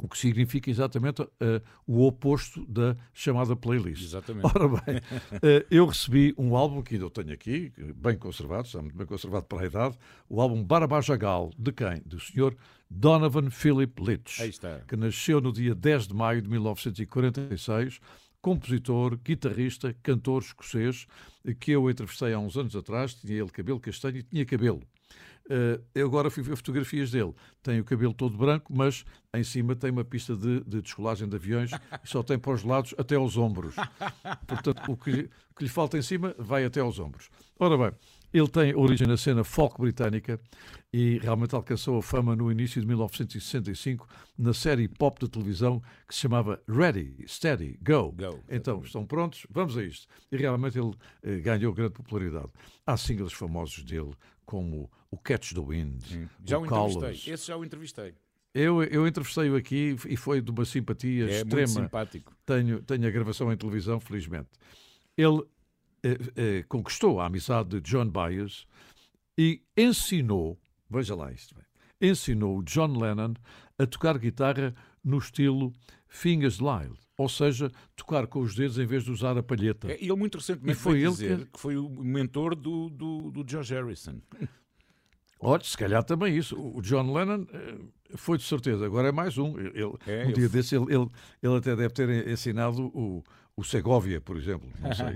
Speaker 2: O que significa exatamente eh, o oposto da chamada playlist.
Speaker 1: Exatamente.
Speaker 2: Ora bem, eh, eu recebi um álbum que ainda eu tenho aqui, bem conservado, está muito bem conservado para a idade, o álbum Barabajagal, de quem? Do senhor Donovan Philip Litch,
Speaker 1: Aí está.
Speaker 2: que nasceu no dia 10 de maio de 1946, compositor, guitarrista, cantor escocês, que eu entrevistei há uns anos atrás, tinha ele cabelo castanho e tinha cabelo. Eh, eu agora fui ver fotografias dele. Tem o cabelo todo branco, mas em cima tem uma pista de, de descolagem de aviões e só tem para os lados até aos ombros. Portanto, o que, lhe- o que lhe falta em cima vai até aos ombros. Ora bem, ele tem origem na cena folk britânica e realmente alcançou a fama no início de 1965 na série pop de televisão que se chamava Ready, Steady, Go.
Speaker 1: Go,
Speaker 2: Então, estão prontos? Vamos a isto. E realmente ele eh, ganhou grande popularidade. Há singles famosos dele, como o Catch the Wind,
Speaker 1: Já o
Speaker 2: o
Speaker 1: entrevistei. Esse já o entrevistei.
Speaker 2: Eu, eu entrevistei-o aqui e foi de uma simpatia
Speaker 1: É muito
Speaker 2: extrema.
Speaker 1: simpático.
Speaker 2: Tenho, tenho a gravação em televisão, felizmente. Ele eh, eh, conquistou a amizade de John Byers e ensinou, veja lá isto, bem, ensinou John Lennon a tocar guitarra no estilo Fingers Lyle, ou seja, tocar com os dedos em vez de usar a palheta.
Speaker 1: É, ele muito recentemente
Speaker 2: E foi
Speaker 1: veio
Speaker 2: ele
Speaker 1: dizer
Speaker 2: que-
Speaker 1: que... foi o mentor do, do, do George Harrison.
Speaker 2: Olha, se calhar também isso. O John Lennon eh, foi de certeza, agora é mais um. Ele,
Speaker 1: É,
Speaker 2: um
Speaker 1: eu
Speaker 2: dia
Speaker 1: f-
Speaker 2: desse ele, ele, ele até deve ter ensinado o, o Segovia, por exemplo. Não sei.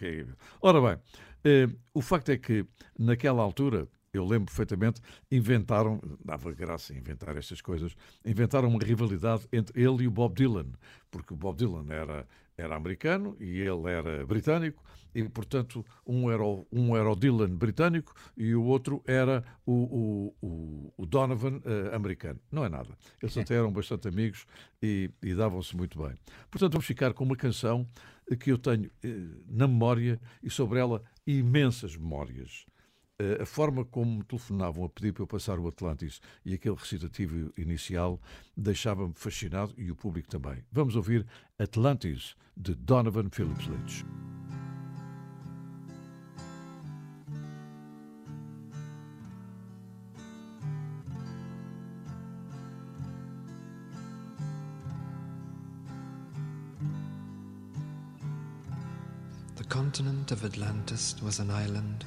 Speaker 2: é- Ora bem, eh, o facto é que naquela altura, eu lembro perfeitamente, inventaram, dava graça inventar estas coisas, inventaram uma rivalidade entre ele e o Bob Dylan, porque o Bob Dylan era, era americano e ele era britânico, e portanto um era o, um era o Dylan britânico e o outro era o, o, o, Donovan eh, americano. Não é nada. Eles até eram bastante amigos e, e davam-se muito bem. Portanto, vamos ficar com uma canção que eu tenho eh, na memória e sobre ela imensas memórias. Eh, a forma como me telefonavam a pedir para eu passar o Atlantis e aquele recitativo inicial deixava-me fascinado e o público também. Vamos ouvir Atlantis de Donovan Phillips Leach.
Speaker 9: The continent of Atlantis was an island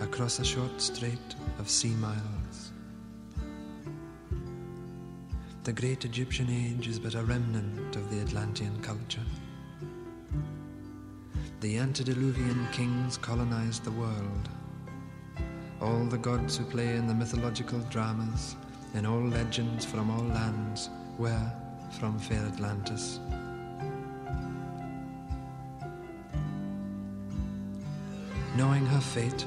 Speaker 9: across a short strait of sea miles. The great Egyptian age is but a remnant of the Atlantean culture. The antediluvian kings colonized the world. All the gods who play in the mythological dramas, in all legends from all lands, were from fair Atlantis. Knowing her fate,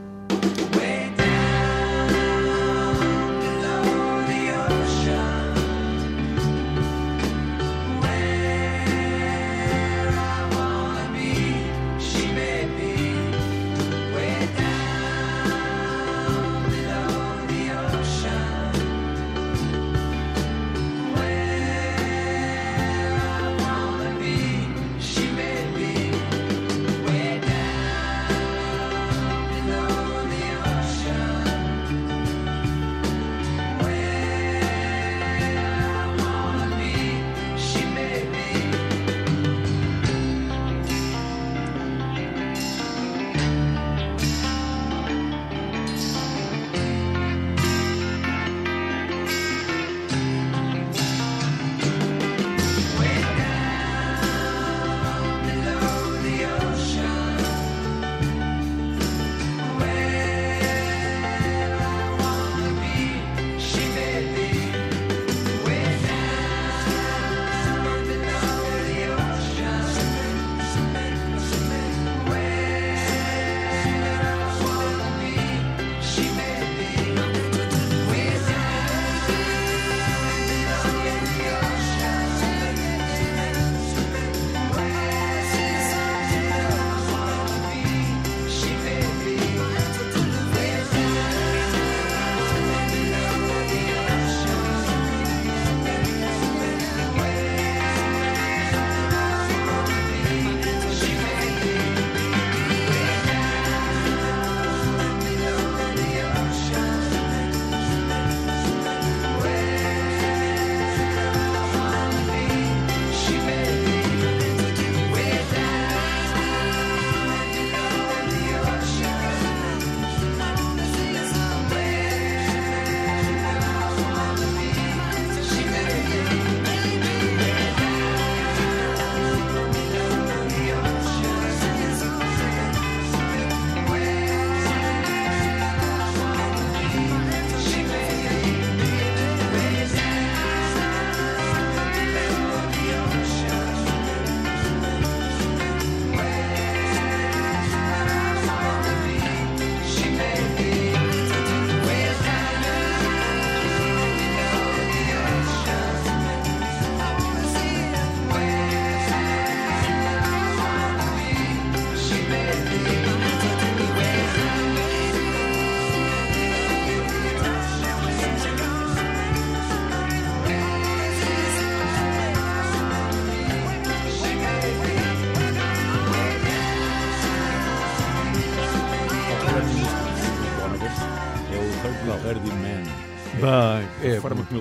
Speaker 9: Way down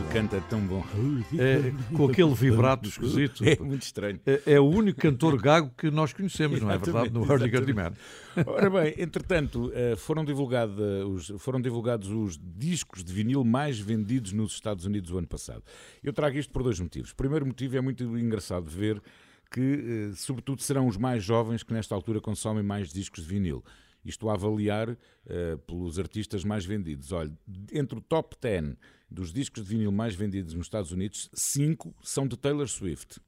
Speaker 1: ele canta é tão bom.
Speaker 2: é, com aquele vibrato esquisito.
Speaker 1: É muito estranho.
Speaker 2: É, é o único cantor gago que nós conhecemos, não é verdade? No
Speaker 1: Exatamente,
Speaker 2: Hurdy-Gurdy Man.
Speaker 1: Ora bem, entretanto, eh, foram, divulgado, eh, os, foram divulgados os discos de vinil mais vendidos nos Estados Unidos o ano passado. Eu trago isto por dois motivos. O primeiro motivo é muito engraçado ver que, eh, sobretudo, serão os mais jovens que nesta altura consomem mais discos de vinil. Isto a avaliar eh, pelos artistas mais vendidos. Olha, entre o top 10 dos discos de vinil mais vendidos nos Estados Unidos, cinco são de Taylor Swift.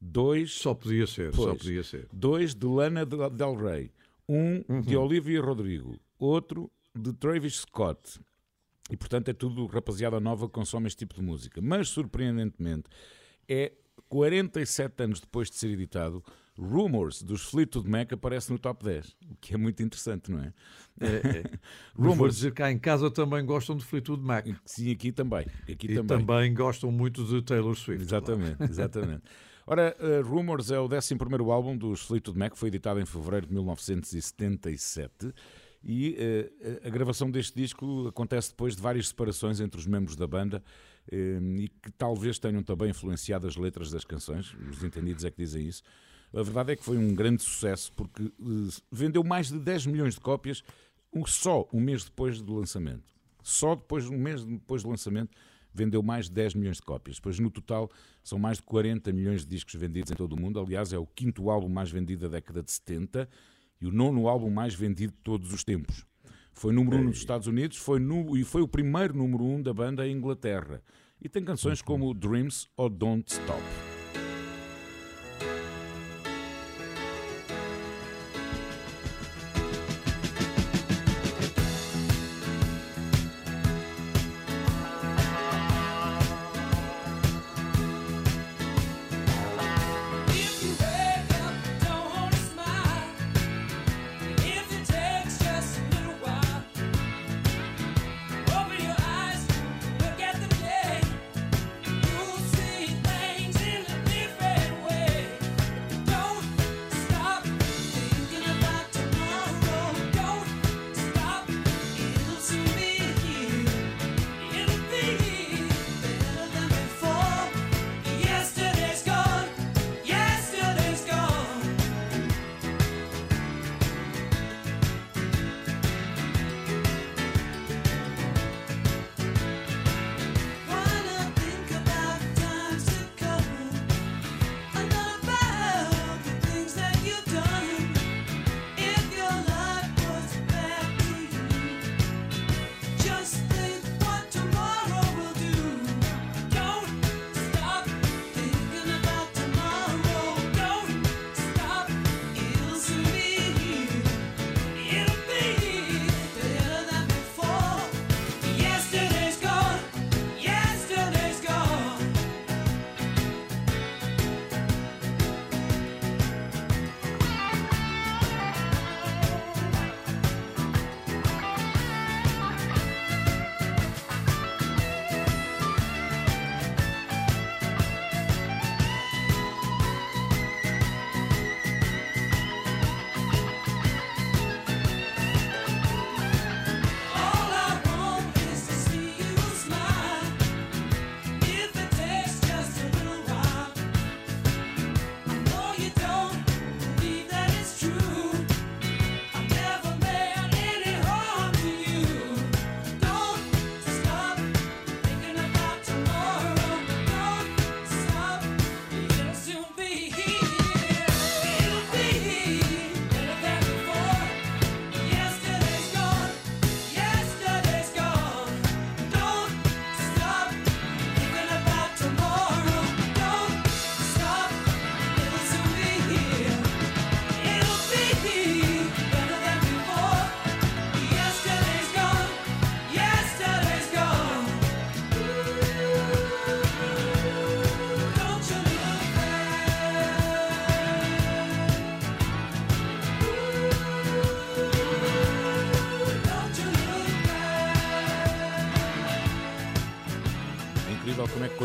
Speaker 1: Dois
Speaker 2: Só podia ser, só
Speaker 1: Pois.
Speaker 2: podia ser.
Speaker 1: dois de Lana Del Rey, um de Olivia Rodrigo, outro de Travis Scott. E portanto é tudo rapaziada nova que consome este tipo de música. Mas surpreendentemente é 47 anos depois de ser editado, Rumors dos Fleetwood Mac aparece no top 10, o que é muito interessante, não é?
Speaker 2: É, é. Mas vou
Speaker 1: Rumors,
Speaker 2: dizer cá em casa também gostam de Fleetwood Mac.
Speaker 1: sim, aqui também. Aqui
Speaker 2: E
Speaker 1: também.
Speaker 2: também. gostam muito de Taylor Swift.
Speaker 1: Exatamente, exatamente. Ora, uh, Rumors é o 11 álbum dos Fleetwood Mac, foi editado em fevereiro de 1977 e uh, a gravação deste disco acontece depois de várias separações entre os membros da banda eh, e que talvez tenham também influenciado as letras das canções, os entendidos é que dizem isso. A verdade é que foi um grande sucesso porque eh, vendeu mais de 10 milhões de cópias um- só um mês depois do lançamento. Só depois, um mês depois do lançamento, vendeu mais de 10 milhões de cópias. Depois, no total, são mais de 40 milhões de discos vendidos em todo o mundo. Aliás, é o quinto álbum mais vendido da década de 70 e o nono álbum mais vendido de todos os tempos. Foi número um nos Estados Unidos foi nu- e foi o primeiro número um da banda em Inglaterra. E tem canções como Dreams ou Don't Stop.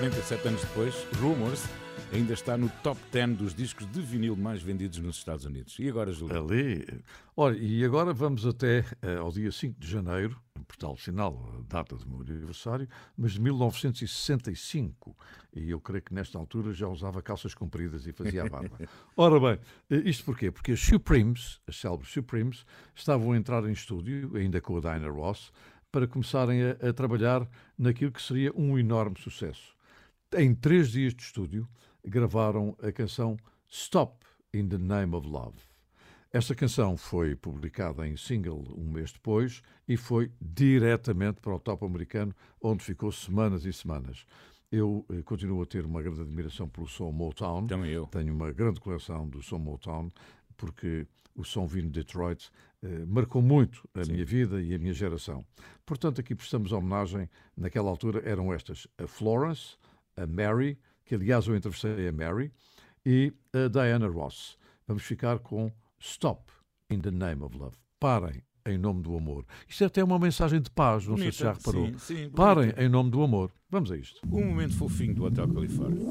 Speaker 1: 47 anos depois, Rumors
Speaker 5: ainda está no top 10 dos discos de vinil mais vendidos nos Estados Unidos. E agora, Júlio?
Speaker 2: Ali. Olha, e agora vamos até eh, ao dia 5 de janeiro, por tal sinal, a data do meu aniversário, mas de 1965. E eu creio que nesta altura já usava calças compridas e fazia a barba. Ora bem, eh, isto porquê? Porque as Supremes, as célebres Supremes, estavam a entrar em estúdio, ainda com a Diana Ross, para começarem a, a trabalhar naquilo que seria um enorme sucesso. Em três dias de estúdio, gravaram a canção Stop in the Name of Love. Esta canção foi publicada em single um mês depois e foi diretamente para o top americano, onde ficou semanas e semanas. Eu eh, continuo a ter uma grande admiração pelo som Motown.
Speaker 5: Também eu.
Speaker 2: Tenho uma grande coleção do som Motown, porque o som vindo de Detroit eh, marcou muito a minha vida e a minha geração. Portanto, aqui prestamos homenagem, naquela altura eram estas, a Florence, a Mary, que aliás eu entrevistei a Mary, e a Diana Ross. Vamos ficar com Stop in the Name of Love. Parem em nome do amor. Isto é até uma mensagem de paz, não sei se já
Speaker 5: Bonita,
Speaker 2: reparou.
Speaker 5: sim, sim,
Speaker 2: Parem
Speaker 5: bonita.
Speaker 2: em nome do amor. Vamos a isto.
Speaker 5: Um momento fofinho do Hotel Califórnia.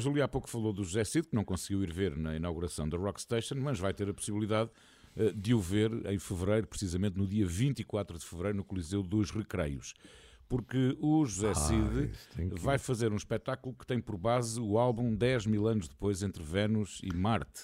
Speaker 5: Júlio há pouco falou do José Cid, que não conseguiu ir ver na inauguração da Rock Station, mas vai ter a possibilidade eh, de o ver em fevereiro, precisamente no dia 24 de fevereiro, no Coliseu dos Recreios. Porque o José Cid
Speaker 2: tem que ir.
Speaker 5: vai fazer um espetáculo que tem por base o álbum 10 mil anos depois entre Vênus e Marte.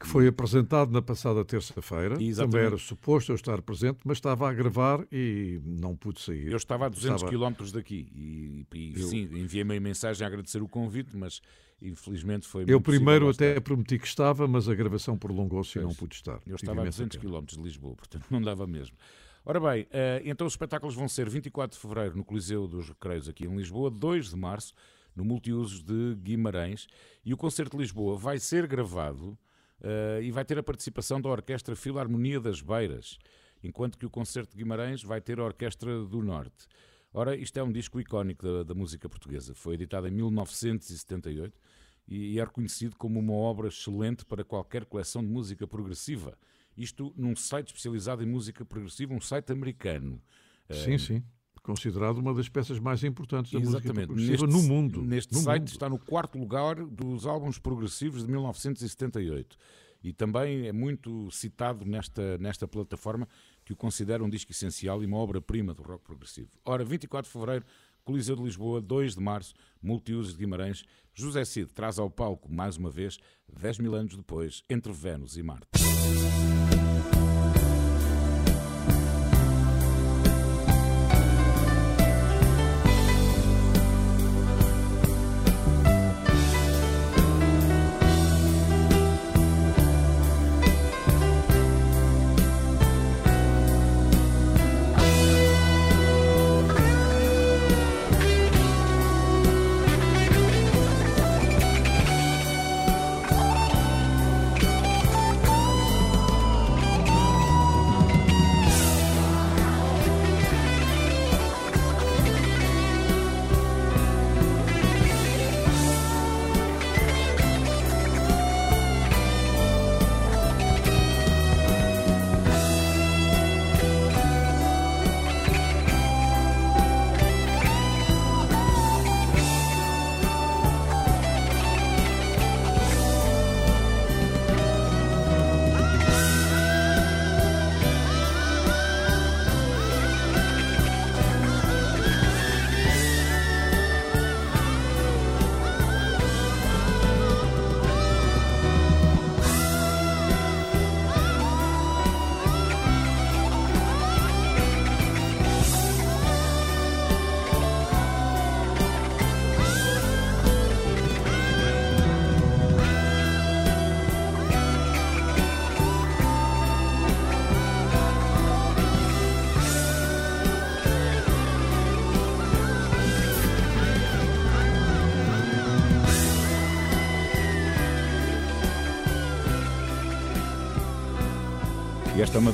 Speaker 2: que foi apresentado na passada terça-feira. Também era suposto eu estar presente, mas estava a gravar e não pude sair.
Speaker 5: Eu estava a 200
Speaker 2: Estava-
Speaker 5: quilómetros daqui e, e,
Speaker 2: Eu-
Speaker 5: sim, enviei-me a mensagem a agradecer o convite, mas infelizmente foi
Speaker 2: Eu primeiro até prometi que estava, mas a gravação prolongou-se e não pude estar.
Speaker 5: Eu estava a
Speaker 2: imensa
Speaker 5: 200
Speaker 2: pena.
Speaker 5: km de Lisboa, portanto não dava mesmo. Ora bem, eh, então os espetáculos vão ser 24 de fevereiro no Coliseu dos Recreios aqui em Lisboa, 2 de março no Multiusos de Guimarães e o Concerto de Lisboa vai ser gravado eh, e vai ter a participação da Orquestra Filarmonia das Beiras, enquanto que o Concerto de Guimarães vai ter a Orquestra do Norte.
Speaker 1: Ora, isto é um disco icónico da, da música portuguesa. Foi editado em 1978 e é reconhecido como uma obra excelente para qualquer coleção de música progressiva. Isto num site especializado em música progressiva, um site americano.
Speaker 2: Sim, sim. Considerado uma das peças mais importantes da
Speaker 1: Exatamente.
Speaker 2: música progressiva no mundo.
Speaker 1: Neste
Speaker 2: No
Speaker 1: site
Speaker 2: mundo.
Speaker 1: está no quarto lugar dos álbuns progressivos de 1978. E também é muito citado nesta, nesta plataforma que o considera um disco essencial e uma obra-prima do rock progressivo. Ora, 24 de fevereiro, Coliseu de Lisboa, 2 de março, Multiusos de Guimarães, José Cid traz ao palco, mais uma vez, 10 mil anos depois, entre Vênus e Marte.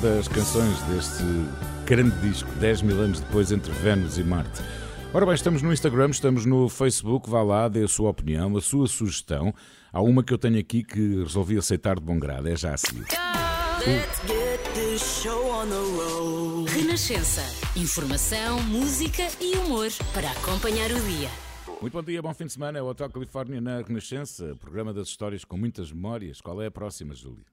Speaker 1: Das canções deste grande disco, 10 mil anos depois, entre Vênus e Marte. Ora bem, estamos no Instagram, estamos no Facebook, vá lá, dê a sua opinião, a sua sugestão. Há uma que eu tenho aqui que resolvi aceitar de bom grado, é já a seguir.
Speaker 10: Let's get this show on the road.
Speaker 11: Renascença. Informação, música e humor para acompanhar o dia.
Speaker 1: Muito bom dia, bom fim de semana. É o Hotel Califórnia na Renascença, programa das histórias com muitas memórias. Qual é a próxima, Júlio?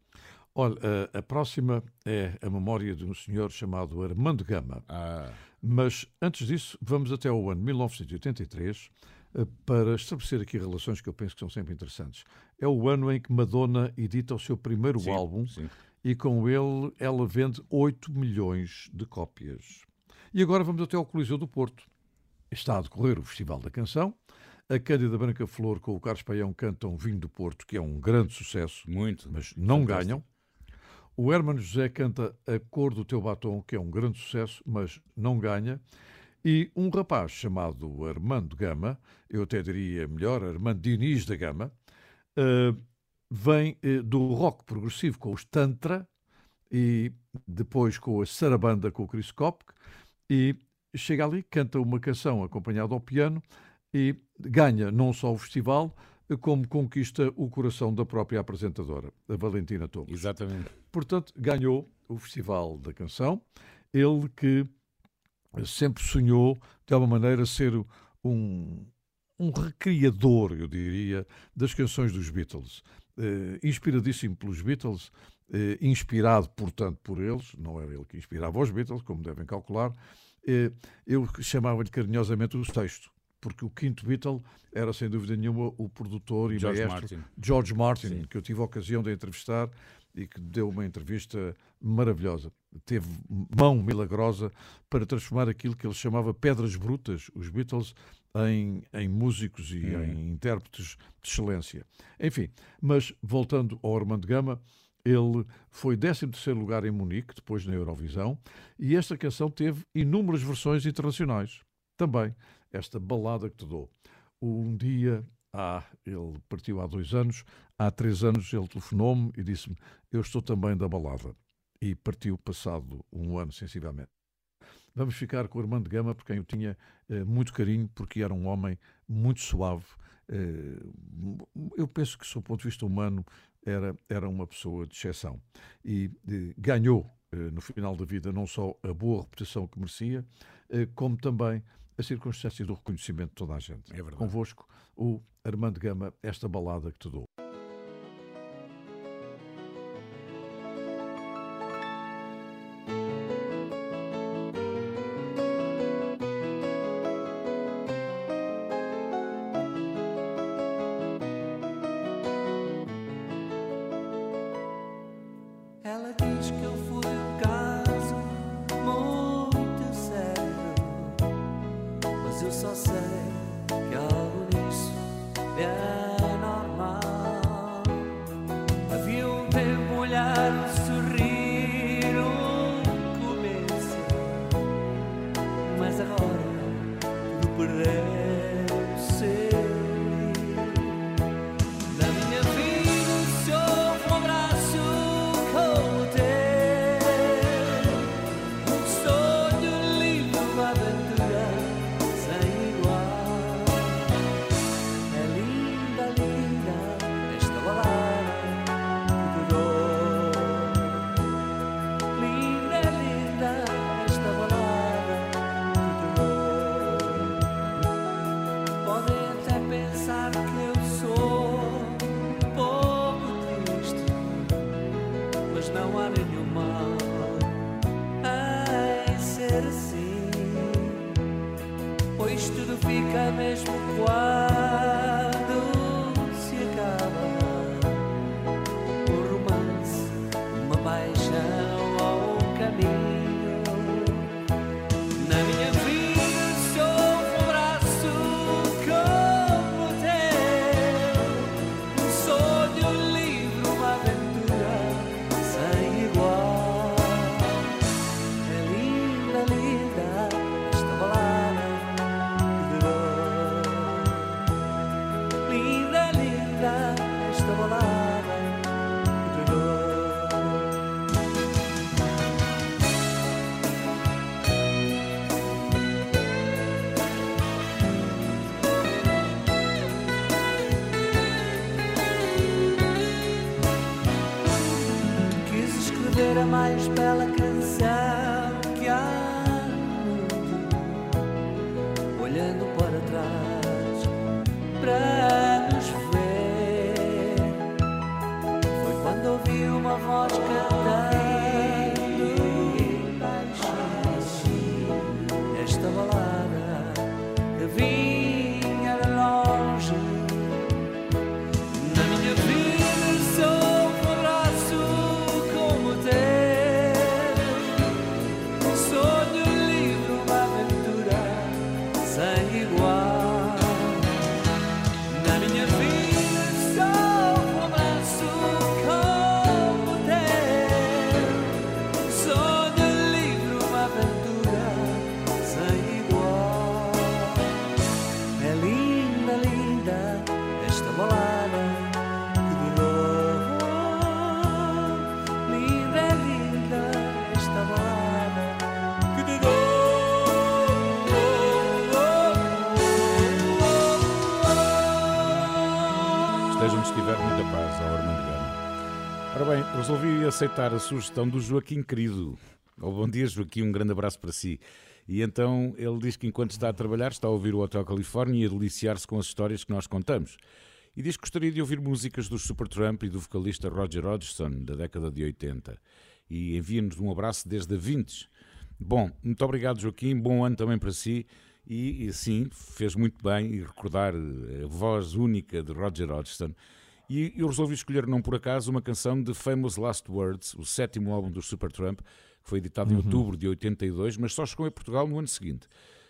Speaker 2: Olha, a, a próxima é a memória de um senhor chamado Armando Gama.
Speaker 1: Ah,
Speaker 2: Mas antes disso, vamos até o ano 1983 eh, para estabelecer aqui relações que eu penso que são sempre interessantes. É o ano em que Madonna edita o seu primeiro
Speaker 1: sim,
Speaker 2: álbum
Speaker 1: sim.
Speaker 2: e com ele ela vende 8 milhões de cópias. E agora vamos até ao Coliseu do Porto. Está a decorrer o Festival da Canção. A Cândida Branca Flor com o Carlos Paião cantam Vinho do Porto, que é um grande sucesso,
Speaker 1: Muito.
Speaker 2: mas não
Speaker 1: Fantástico.
Speaker 2: ganham. O Hermano José canta A Cor do Teu Batom, que é um grande sucesso, mas não ganha. E um rapaz chamado Armando Gama, eu até diria melhor, Armando Diniz da Gama, eh, vem eh, do rock progressivo com os Tantra e depois com a Sarabanda com o Chris Kopke e chega ali, canta uma canção acompanhada ao piano e ganha não só o festival, como conquista o coração da própria apresentadora, a Valentina Torres.
Speaker 1: Exatamente.
Speaker 2: Portanto, ganhou o Festival da Canção. Ele que sempre sonhou, de alguma maneira, ser um, um recriador, eu diria, das canções dos Beatles. Eh, inspiradíssimo pelos Beatles, eh, inspirado, portanto, por eles, não era ele que inspirava os Beatles, como devem calcular, eh, eu chamava-lhe carinhosamente o sexto, porque o quinto Beatle era, sem dúvida nenhuma, o produtor e
Speaker 1: George
Speaker 2: maestro
Speaker 1: Martin.
Speaker 2: George Martin,
Speaker 1: Sim.
Speaker 2: que eu tive a ocasião de entrevistar e que deu uma entrevista maravilhosa. Teve mão milagrosa para transformar aquilo que ele chamava pedras brutas, os Beatles, em, em músicos e
Speaker 1: Hum.
Speaker 2: em intérpretes de excelência. Enfim, mas voltando ao Armando Gama, ele foi 13º lugar em Munique, depois na Eurovisão, e esta canção teve inúmeras versões internacionais. Também, esta balada que te dou. Um dia, ah, ele partiu há dois anos, há três anos ele telefonou-me e disse-me, eu estou também da balada. E partiu passado um ano, sensivelmente. vamos ficar com o Armando Gama, por quem eu tinha eh, muito carinho, porque era um homem muito suave. Eh, eu penso que, sob o ponto de vista humano, era, era uma pessoa de exceção. E eh, ganhou, eh, no final da vida, não só a boa reputação que merecia, eh, como também a circunstância do reconhecimento de toda a gente.
Speaker 1: É verdade.
Speaker 2: Convosco, o Armando Gama, esta balada que te dou.
Speaker 3: Fica mesmo quando
Speaker 1: aceitar a sugestão do Joaquim Querido. Oh, bom dia, Joaquim, um grande abraço para si. E então ele diz que enquanto está a trabalhar, está a ouvir o Hotel Califórnia e a deliciar-se com as histórias que nós contamos. E diz que gostaria de ouvir músicas do Supertramp e do vocalista Roger Hodgson, da década de 80. E envia-nos um abraço desde a Vintes. Bom, muito obrigado, Joaquim. Bom ano também para si. E, e sim, fez muito bem e recordar eh, a voz única de Roger Hodgson. E eu resolvi escolher, não por acaso, uma canção de Famous Last Words, o sétimo álbum do Supertramp, que foi editado em outubro de 82, mas só chegou a Portugal no ano seguinte.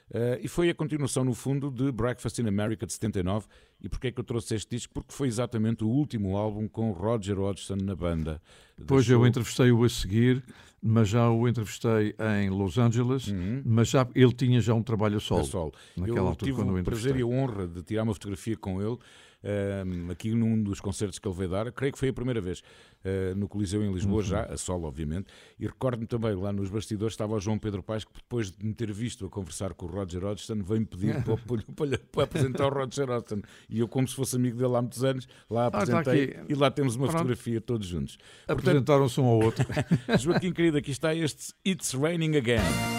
Speaker 1: Eh, e foi a continuação, no fundo, de Breakfast in America de 79. E porquê é que eu trouxe este disco? Porque foi exatamente o último álbum com Roger Hodgson na banda.
Speaker 2: Depois eu
Speaker 1: Deixou-
Speaker 2: entrevistei-o a seguir, mas já o entrevistei em Los Angeles, mas já ele tinha já um trabalho a solo.
Speaker 1: a solo.
Speaker 2: Naquela
Speaker 1: eu
Speaker 2: altura,
Speaker 1: tive o prazer e a honra de tirar uma fotografia com ele aqui num dos concertos que ele veio dar, creio que foi a primeira vez, eh, no Coliseu em Lisboa, já, a solo, obviamente, e recordo-me também, lá nos bastidores estava o João Pedro Paes, que depois de me ter visto a conversar com o Roger Hodgson, veio-me pedir para, para- para- apresentar o Roger Hodgson, e eu, como se fosse amigo dele há muitos anos, lá
Speaker 2: Ah, está
Speaker 1: apresentei,
Speaker 2: aqui.
Speaker 1: e lá temos uma
Speaker 2: Pronto.
Speaker 1: fotografia todos juntos.
Speaker 2: Apresentaram-se um ao outro.
Speaker 1: Joaquim querido, aqui está este It's Raining Again.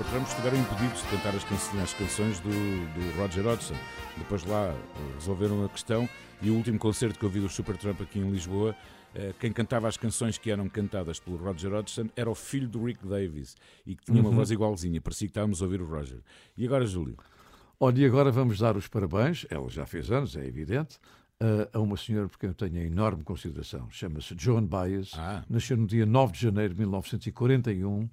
Speaker 1: Os Supertramps estiveram impedidos de cantar as, canções, as canções do, do Roger Hodgson. Depois lá eh, resolveram a questão e o último concerto que eu vi dos Supertramp aqui em Lisboa, eh, quem cantava as canções que eram cantadas pelo Roger Hodgson era o filho do Rick Davis e que tinha uma
Speaker 2: Uhum.
Speaker 1: voz igualzinha, parecia que estávamos a ouvir o Roger. E agora, Júlio?
Speaker 2: Olha, e agora vamos dar os parabéns, ela já fez anos, é evidente, a- a uma senhora por quem eu tenho enorme consideração. Chama-se Joan Baez,
Speaker 1: Ah.
Speaker 2: nasceu no dia 9 de janeiro de 1941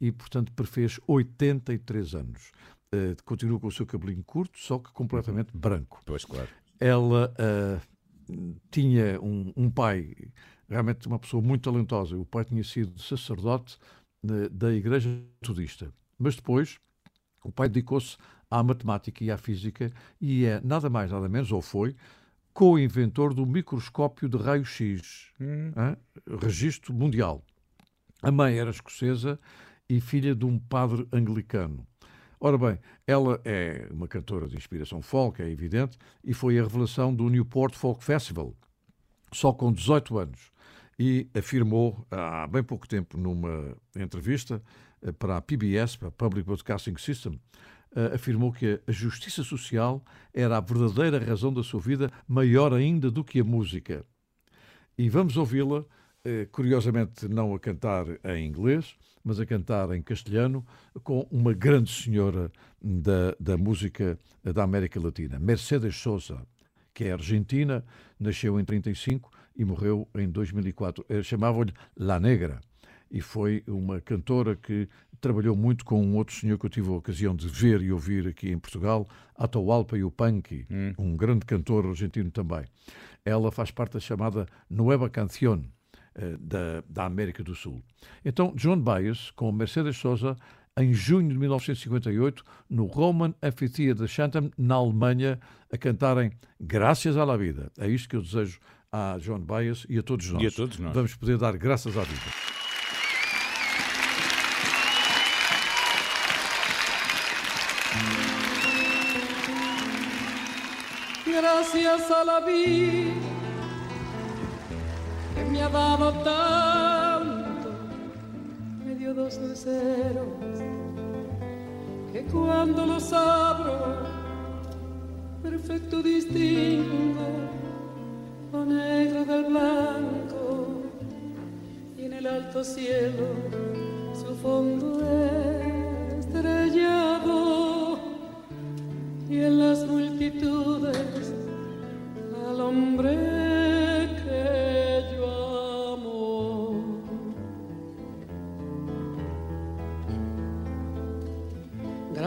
Speaker 2: e, portanto, prefez 83 anos. Eh, continua com o seu cabelinho curto, só que completamente branco.
Speaker 1: Pois, claro.
Speaker 2: ela ah, tinha um, um pai, realmente uma pessoa muito talentosa. O pai tinha sido sacerdote eh, da Igreja Metodista. Mas depois, o pai dedicou-se à matemática e à física e é nada mais, nada menos, ou foi, co-inventor do microscópio de raio-x, hã? registro mundial. A mãe era escocesa e filha de um padre anglicano. Ora bem, ela é uma cantora de inspiração folk, é evidente, e foi a revelação do Newport Folk Festival, só com 18 anos. E afirmou há bem pouco tempo, numa entrevista eh, para a PBS, para a Public Broadcasting System, eh, afirmou que a justiça social era a verdadeira razão da sua vida, maior ainda do que a música. E vamos ouvi-la, eh, curiosamente não a cantar em inglês, mas a cantar em castelhano, com uma grande senhora da, da música da América Latina, Mercedes Sosa, que é argentina, nasceu em 35 e morreu em 2004. Eh, Chamavam-lhe La Negra e foi uma cantora que trabalhou muito com um outro senhor que eu tive a ocasião de ver e ouvir aqui em Portugal, Atahualpa Yupanqui, um grande cantor argentino também. Ela faz parte da chamada Nueva Canción da, da América do Sul. Então, John Baez, com Mercedes Sosa, em junho de 1958, no Roman Amphitheatre de Chatham, na Alemanha, a cantarem Graças à la Vida. É isto que eu desejo a John Baez e a todos nós.
Speaker 1: E a todos nós.
Speaker 2: Vamos poder dar graças à vida.
Speaker 12: Gracias a la vida me dado tanto, me dio dos deseos que cuando los abro, perfecto distingo lo negro del blanco y en el alto cielo su fondo estrellado y en las multitudes al hombre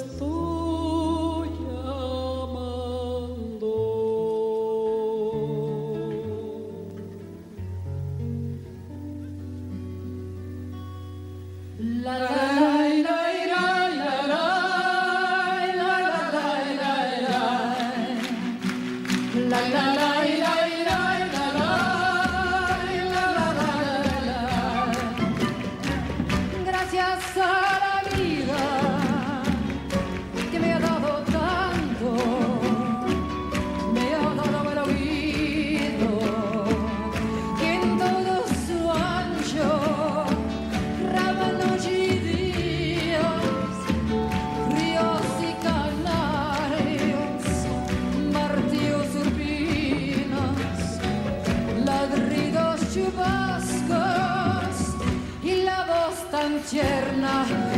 Speaker 13: estou tierna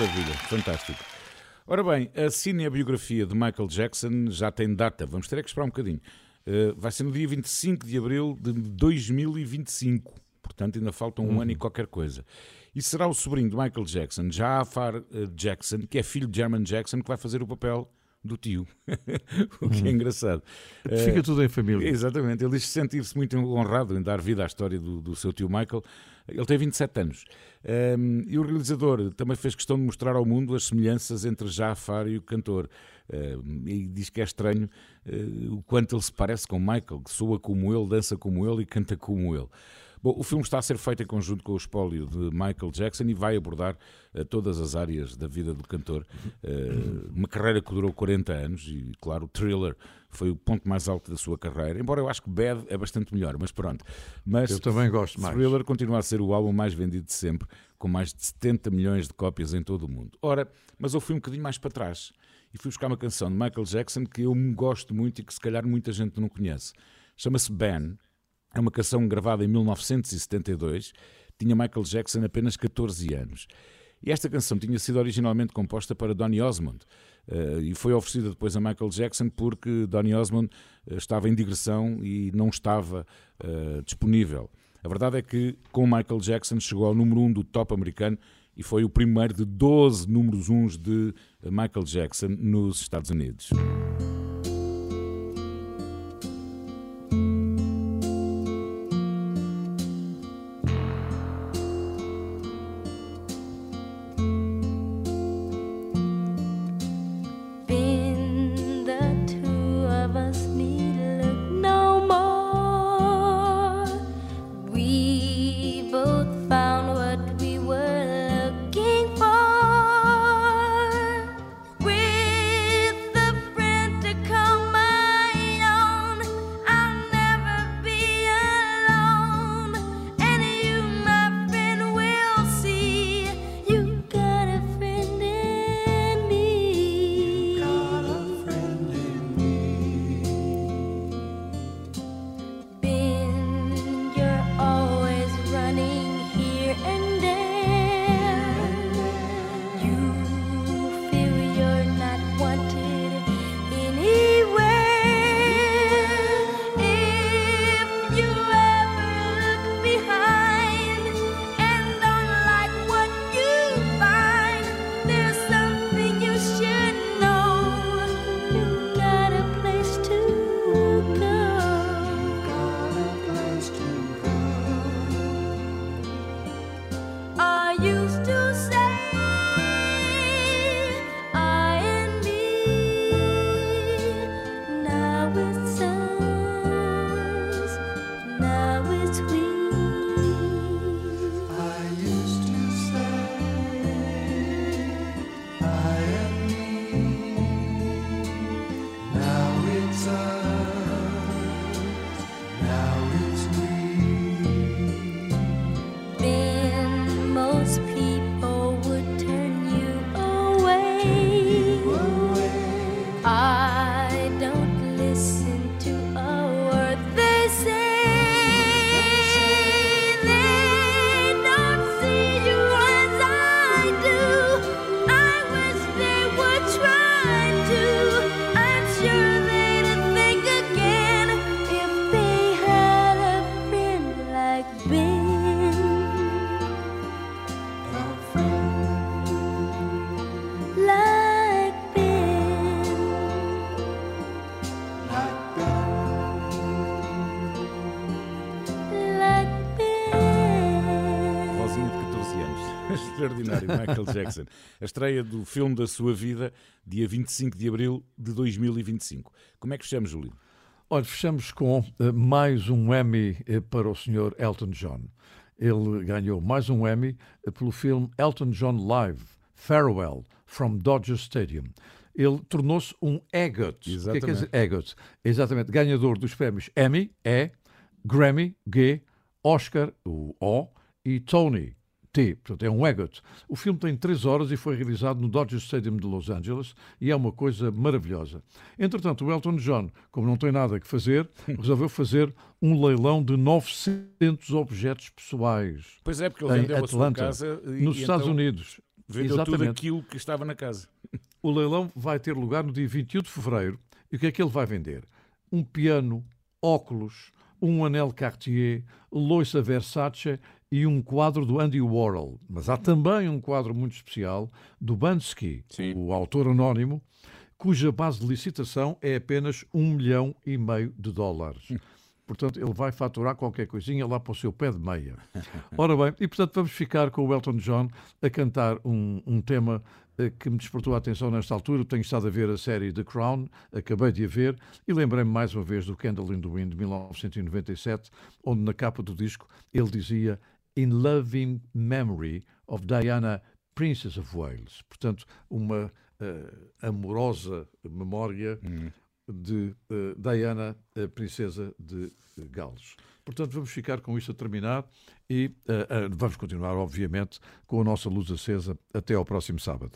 Speaker 1: maravilha, fantástico. Ora bem, a cinebiografia de Michael Jackson já tem data, vamos ter é que esperar um bocadinho. Uh, vai ser no dia 25 de abril de 2025, portanto ainda falta um
Speaker 2: Uhum.
Speaker 1: ano e qualquer coisa. E será o sobrinho de Michael Jackson, Jafar eh, Jackson, que é filho de German Jackson, que vai fazer o papel do tio. o que é
Speaker 2: Uhum.
Speaker 1: engraçado.
Speaker 2: Fica
Speaker 1: Eh,
Speaker 2: tudo em família.
Speaker 1: Exatamente, ele diz sentir-se muito honrado em dar vida à história do, do seu tio Michael. Ele tem 27 anos. Um, e o realizador também fez questão de mostrar ao mundo as semelhanças entre Jafar e o cantor. Um, e diz que é estranho uh, o quanto ele se parece com Michael, que soa como ele, dança como ele e canta como ele. Bom, o filme está a ser feito em conjunto com o espólio de Michael Jackson e vai abordar uh, todas as áreas da vida do cantor. Uh, uma carreira que durou 40 anos e, claro, o thriller foi o ponto mais alto da sua carreira. Embora eu acho que Bad é bastante melhor, mas pronto. Mas
Speaker 2: Eu também gosto mais.
Speaker 1: Thriller continua a ser o álbum mais vendido de sempre, com mais de 70 milhões de cópias em todo o mundo. Ora, mas eu fui um bocadinho mais para trás e fui buscar uma canção de Michael Jackson que eu gosto muito e que se calhar muita gente não conhece. Chama-se Ben. É uma canção gravada em 1972. Tinha Michael Jackson apenas 14 anos. E esta canção tinha sido originalmente composta para Donny Osmond eh, e foi oferecida depois a Michael Jackson porque Donny Osmond eh, estava em digressão e não estava eh, disponível. A verdade é que com Michael Jackson chegou ao número 1 do top americano e foi o primeiro de 12 números 1 de Michael Jackson nos Estados Unidos. Michael Jackson. A estreia do filme da sua vida, dia 25 de abril de 2025. Como é que fechamos, Júlio?
Speaker 2: Olha, fechamos com eh, mais um Emmy eh, para o Sr. Elton John. Ele ganhou mais um Emmy eh, pelo filme Elton John Live, Farewell, from Dodger Stadium. Ele tornou-se um EGOT. O que é que dizer EGOT? Exatamente, ganhador dos prémios Emmy, E, Grammy, G, Oscar, o O, e Tony, T. Portanto, é um EGOT. O filme tem três horas e foi realizado no Dodger Stadium de Los Angeles e é uma coisa maravilhosa. Entretanto, o Elton John, como não tem nada que fazer, resolveu fazer um leilão de 900 objetos pessoais
Speaker 1: Pois é, porque ele vendeu a sua
Speaker 2: Atlanta,
Speaker 1: casa e-
Speaker 2: nos
Speaker 1: e
Speaker 2: Estados
Speaker 1: então-
Speaker 2: Unidos.
Speaker 1: Vendeu tudo
Speaker 2: Exatamente.
Speaker 1: aquilo que estava na casa.
Speaker 2: O leilão vai ter lugar no dia 21 de fevereiro. E o que é que ele vai vender? Um piano, óculos, um anel Cartier, loiça Versace e um quadro do Andy Warhol. Mas há também um quadro muito especial do Bansky, o autor anónimo, cuja base de licitação é apenas um milhão e meio de dólares. Portanto, ele vai faturar qualquer coisinha lá para o seu pé de meia. Ora bem, e portanto vamos ficar com o Elton John a cantar um, um tema eh, que me despertou a atenção nesta altura. Tenho estado a ver a série The Crown, acabei de a ver, e lembrei-me mais uma vez do Candle in the Wind de 1997, onde na capa do disco ele dizia In loving memory of Diana, Princess of Wales. Portanto, uma eh, amorosa memória de eh, Diana, a princesa de eh, Gales. Portanto, vamos ficar com isto a terminar e eh, vamos continuar, obviamente, com a nossa luz acesa até ao próximo sábado.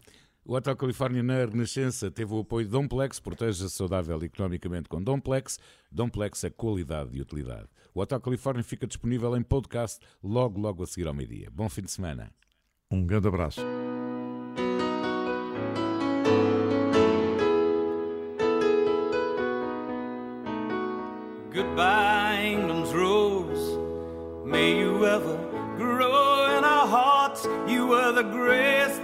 Speaker 1: O Hotel Califórnia na Renascença teve o apoio de Domplex, proteja-se saudável economicamente com Domplex. Domplex é qualidade e utilidade. O Hotel Califórnia fica disponível em podcast logo, logo a seguir ao meio-dia. Bom fim de semana.
Speaker 2: Um grande abraço.
Speaker 8: Goodbye, England's rose. May you ever grow in our hearts. You were the grace that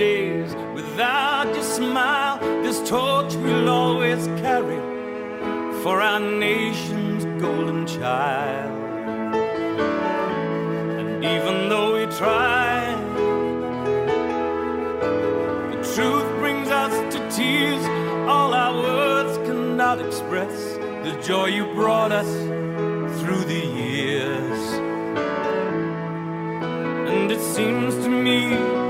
Speaker 8: Days without your smile. This torch we'll always carry for our nation's golden child. And even though we try, the truth brings us to tears. All our words cannot express the joy you brought us through the years. And it seems to me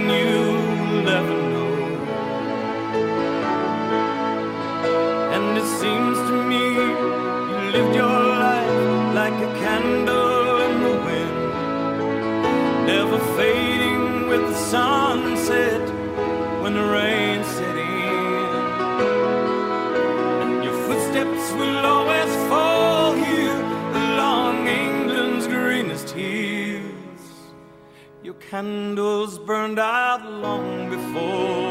Speaker 8: you'll know. And it seems to me you lived your life like a candle in the wind, never fading with the sunset when the rain set in. And your footsteps will always candles burned out long before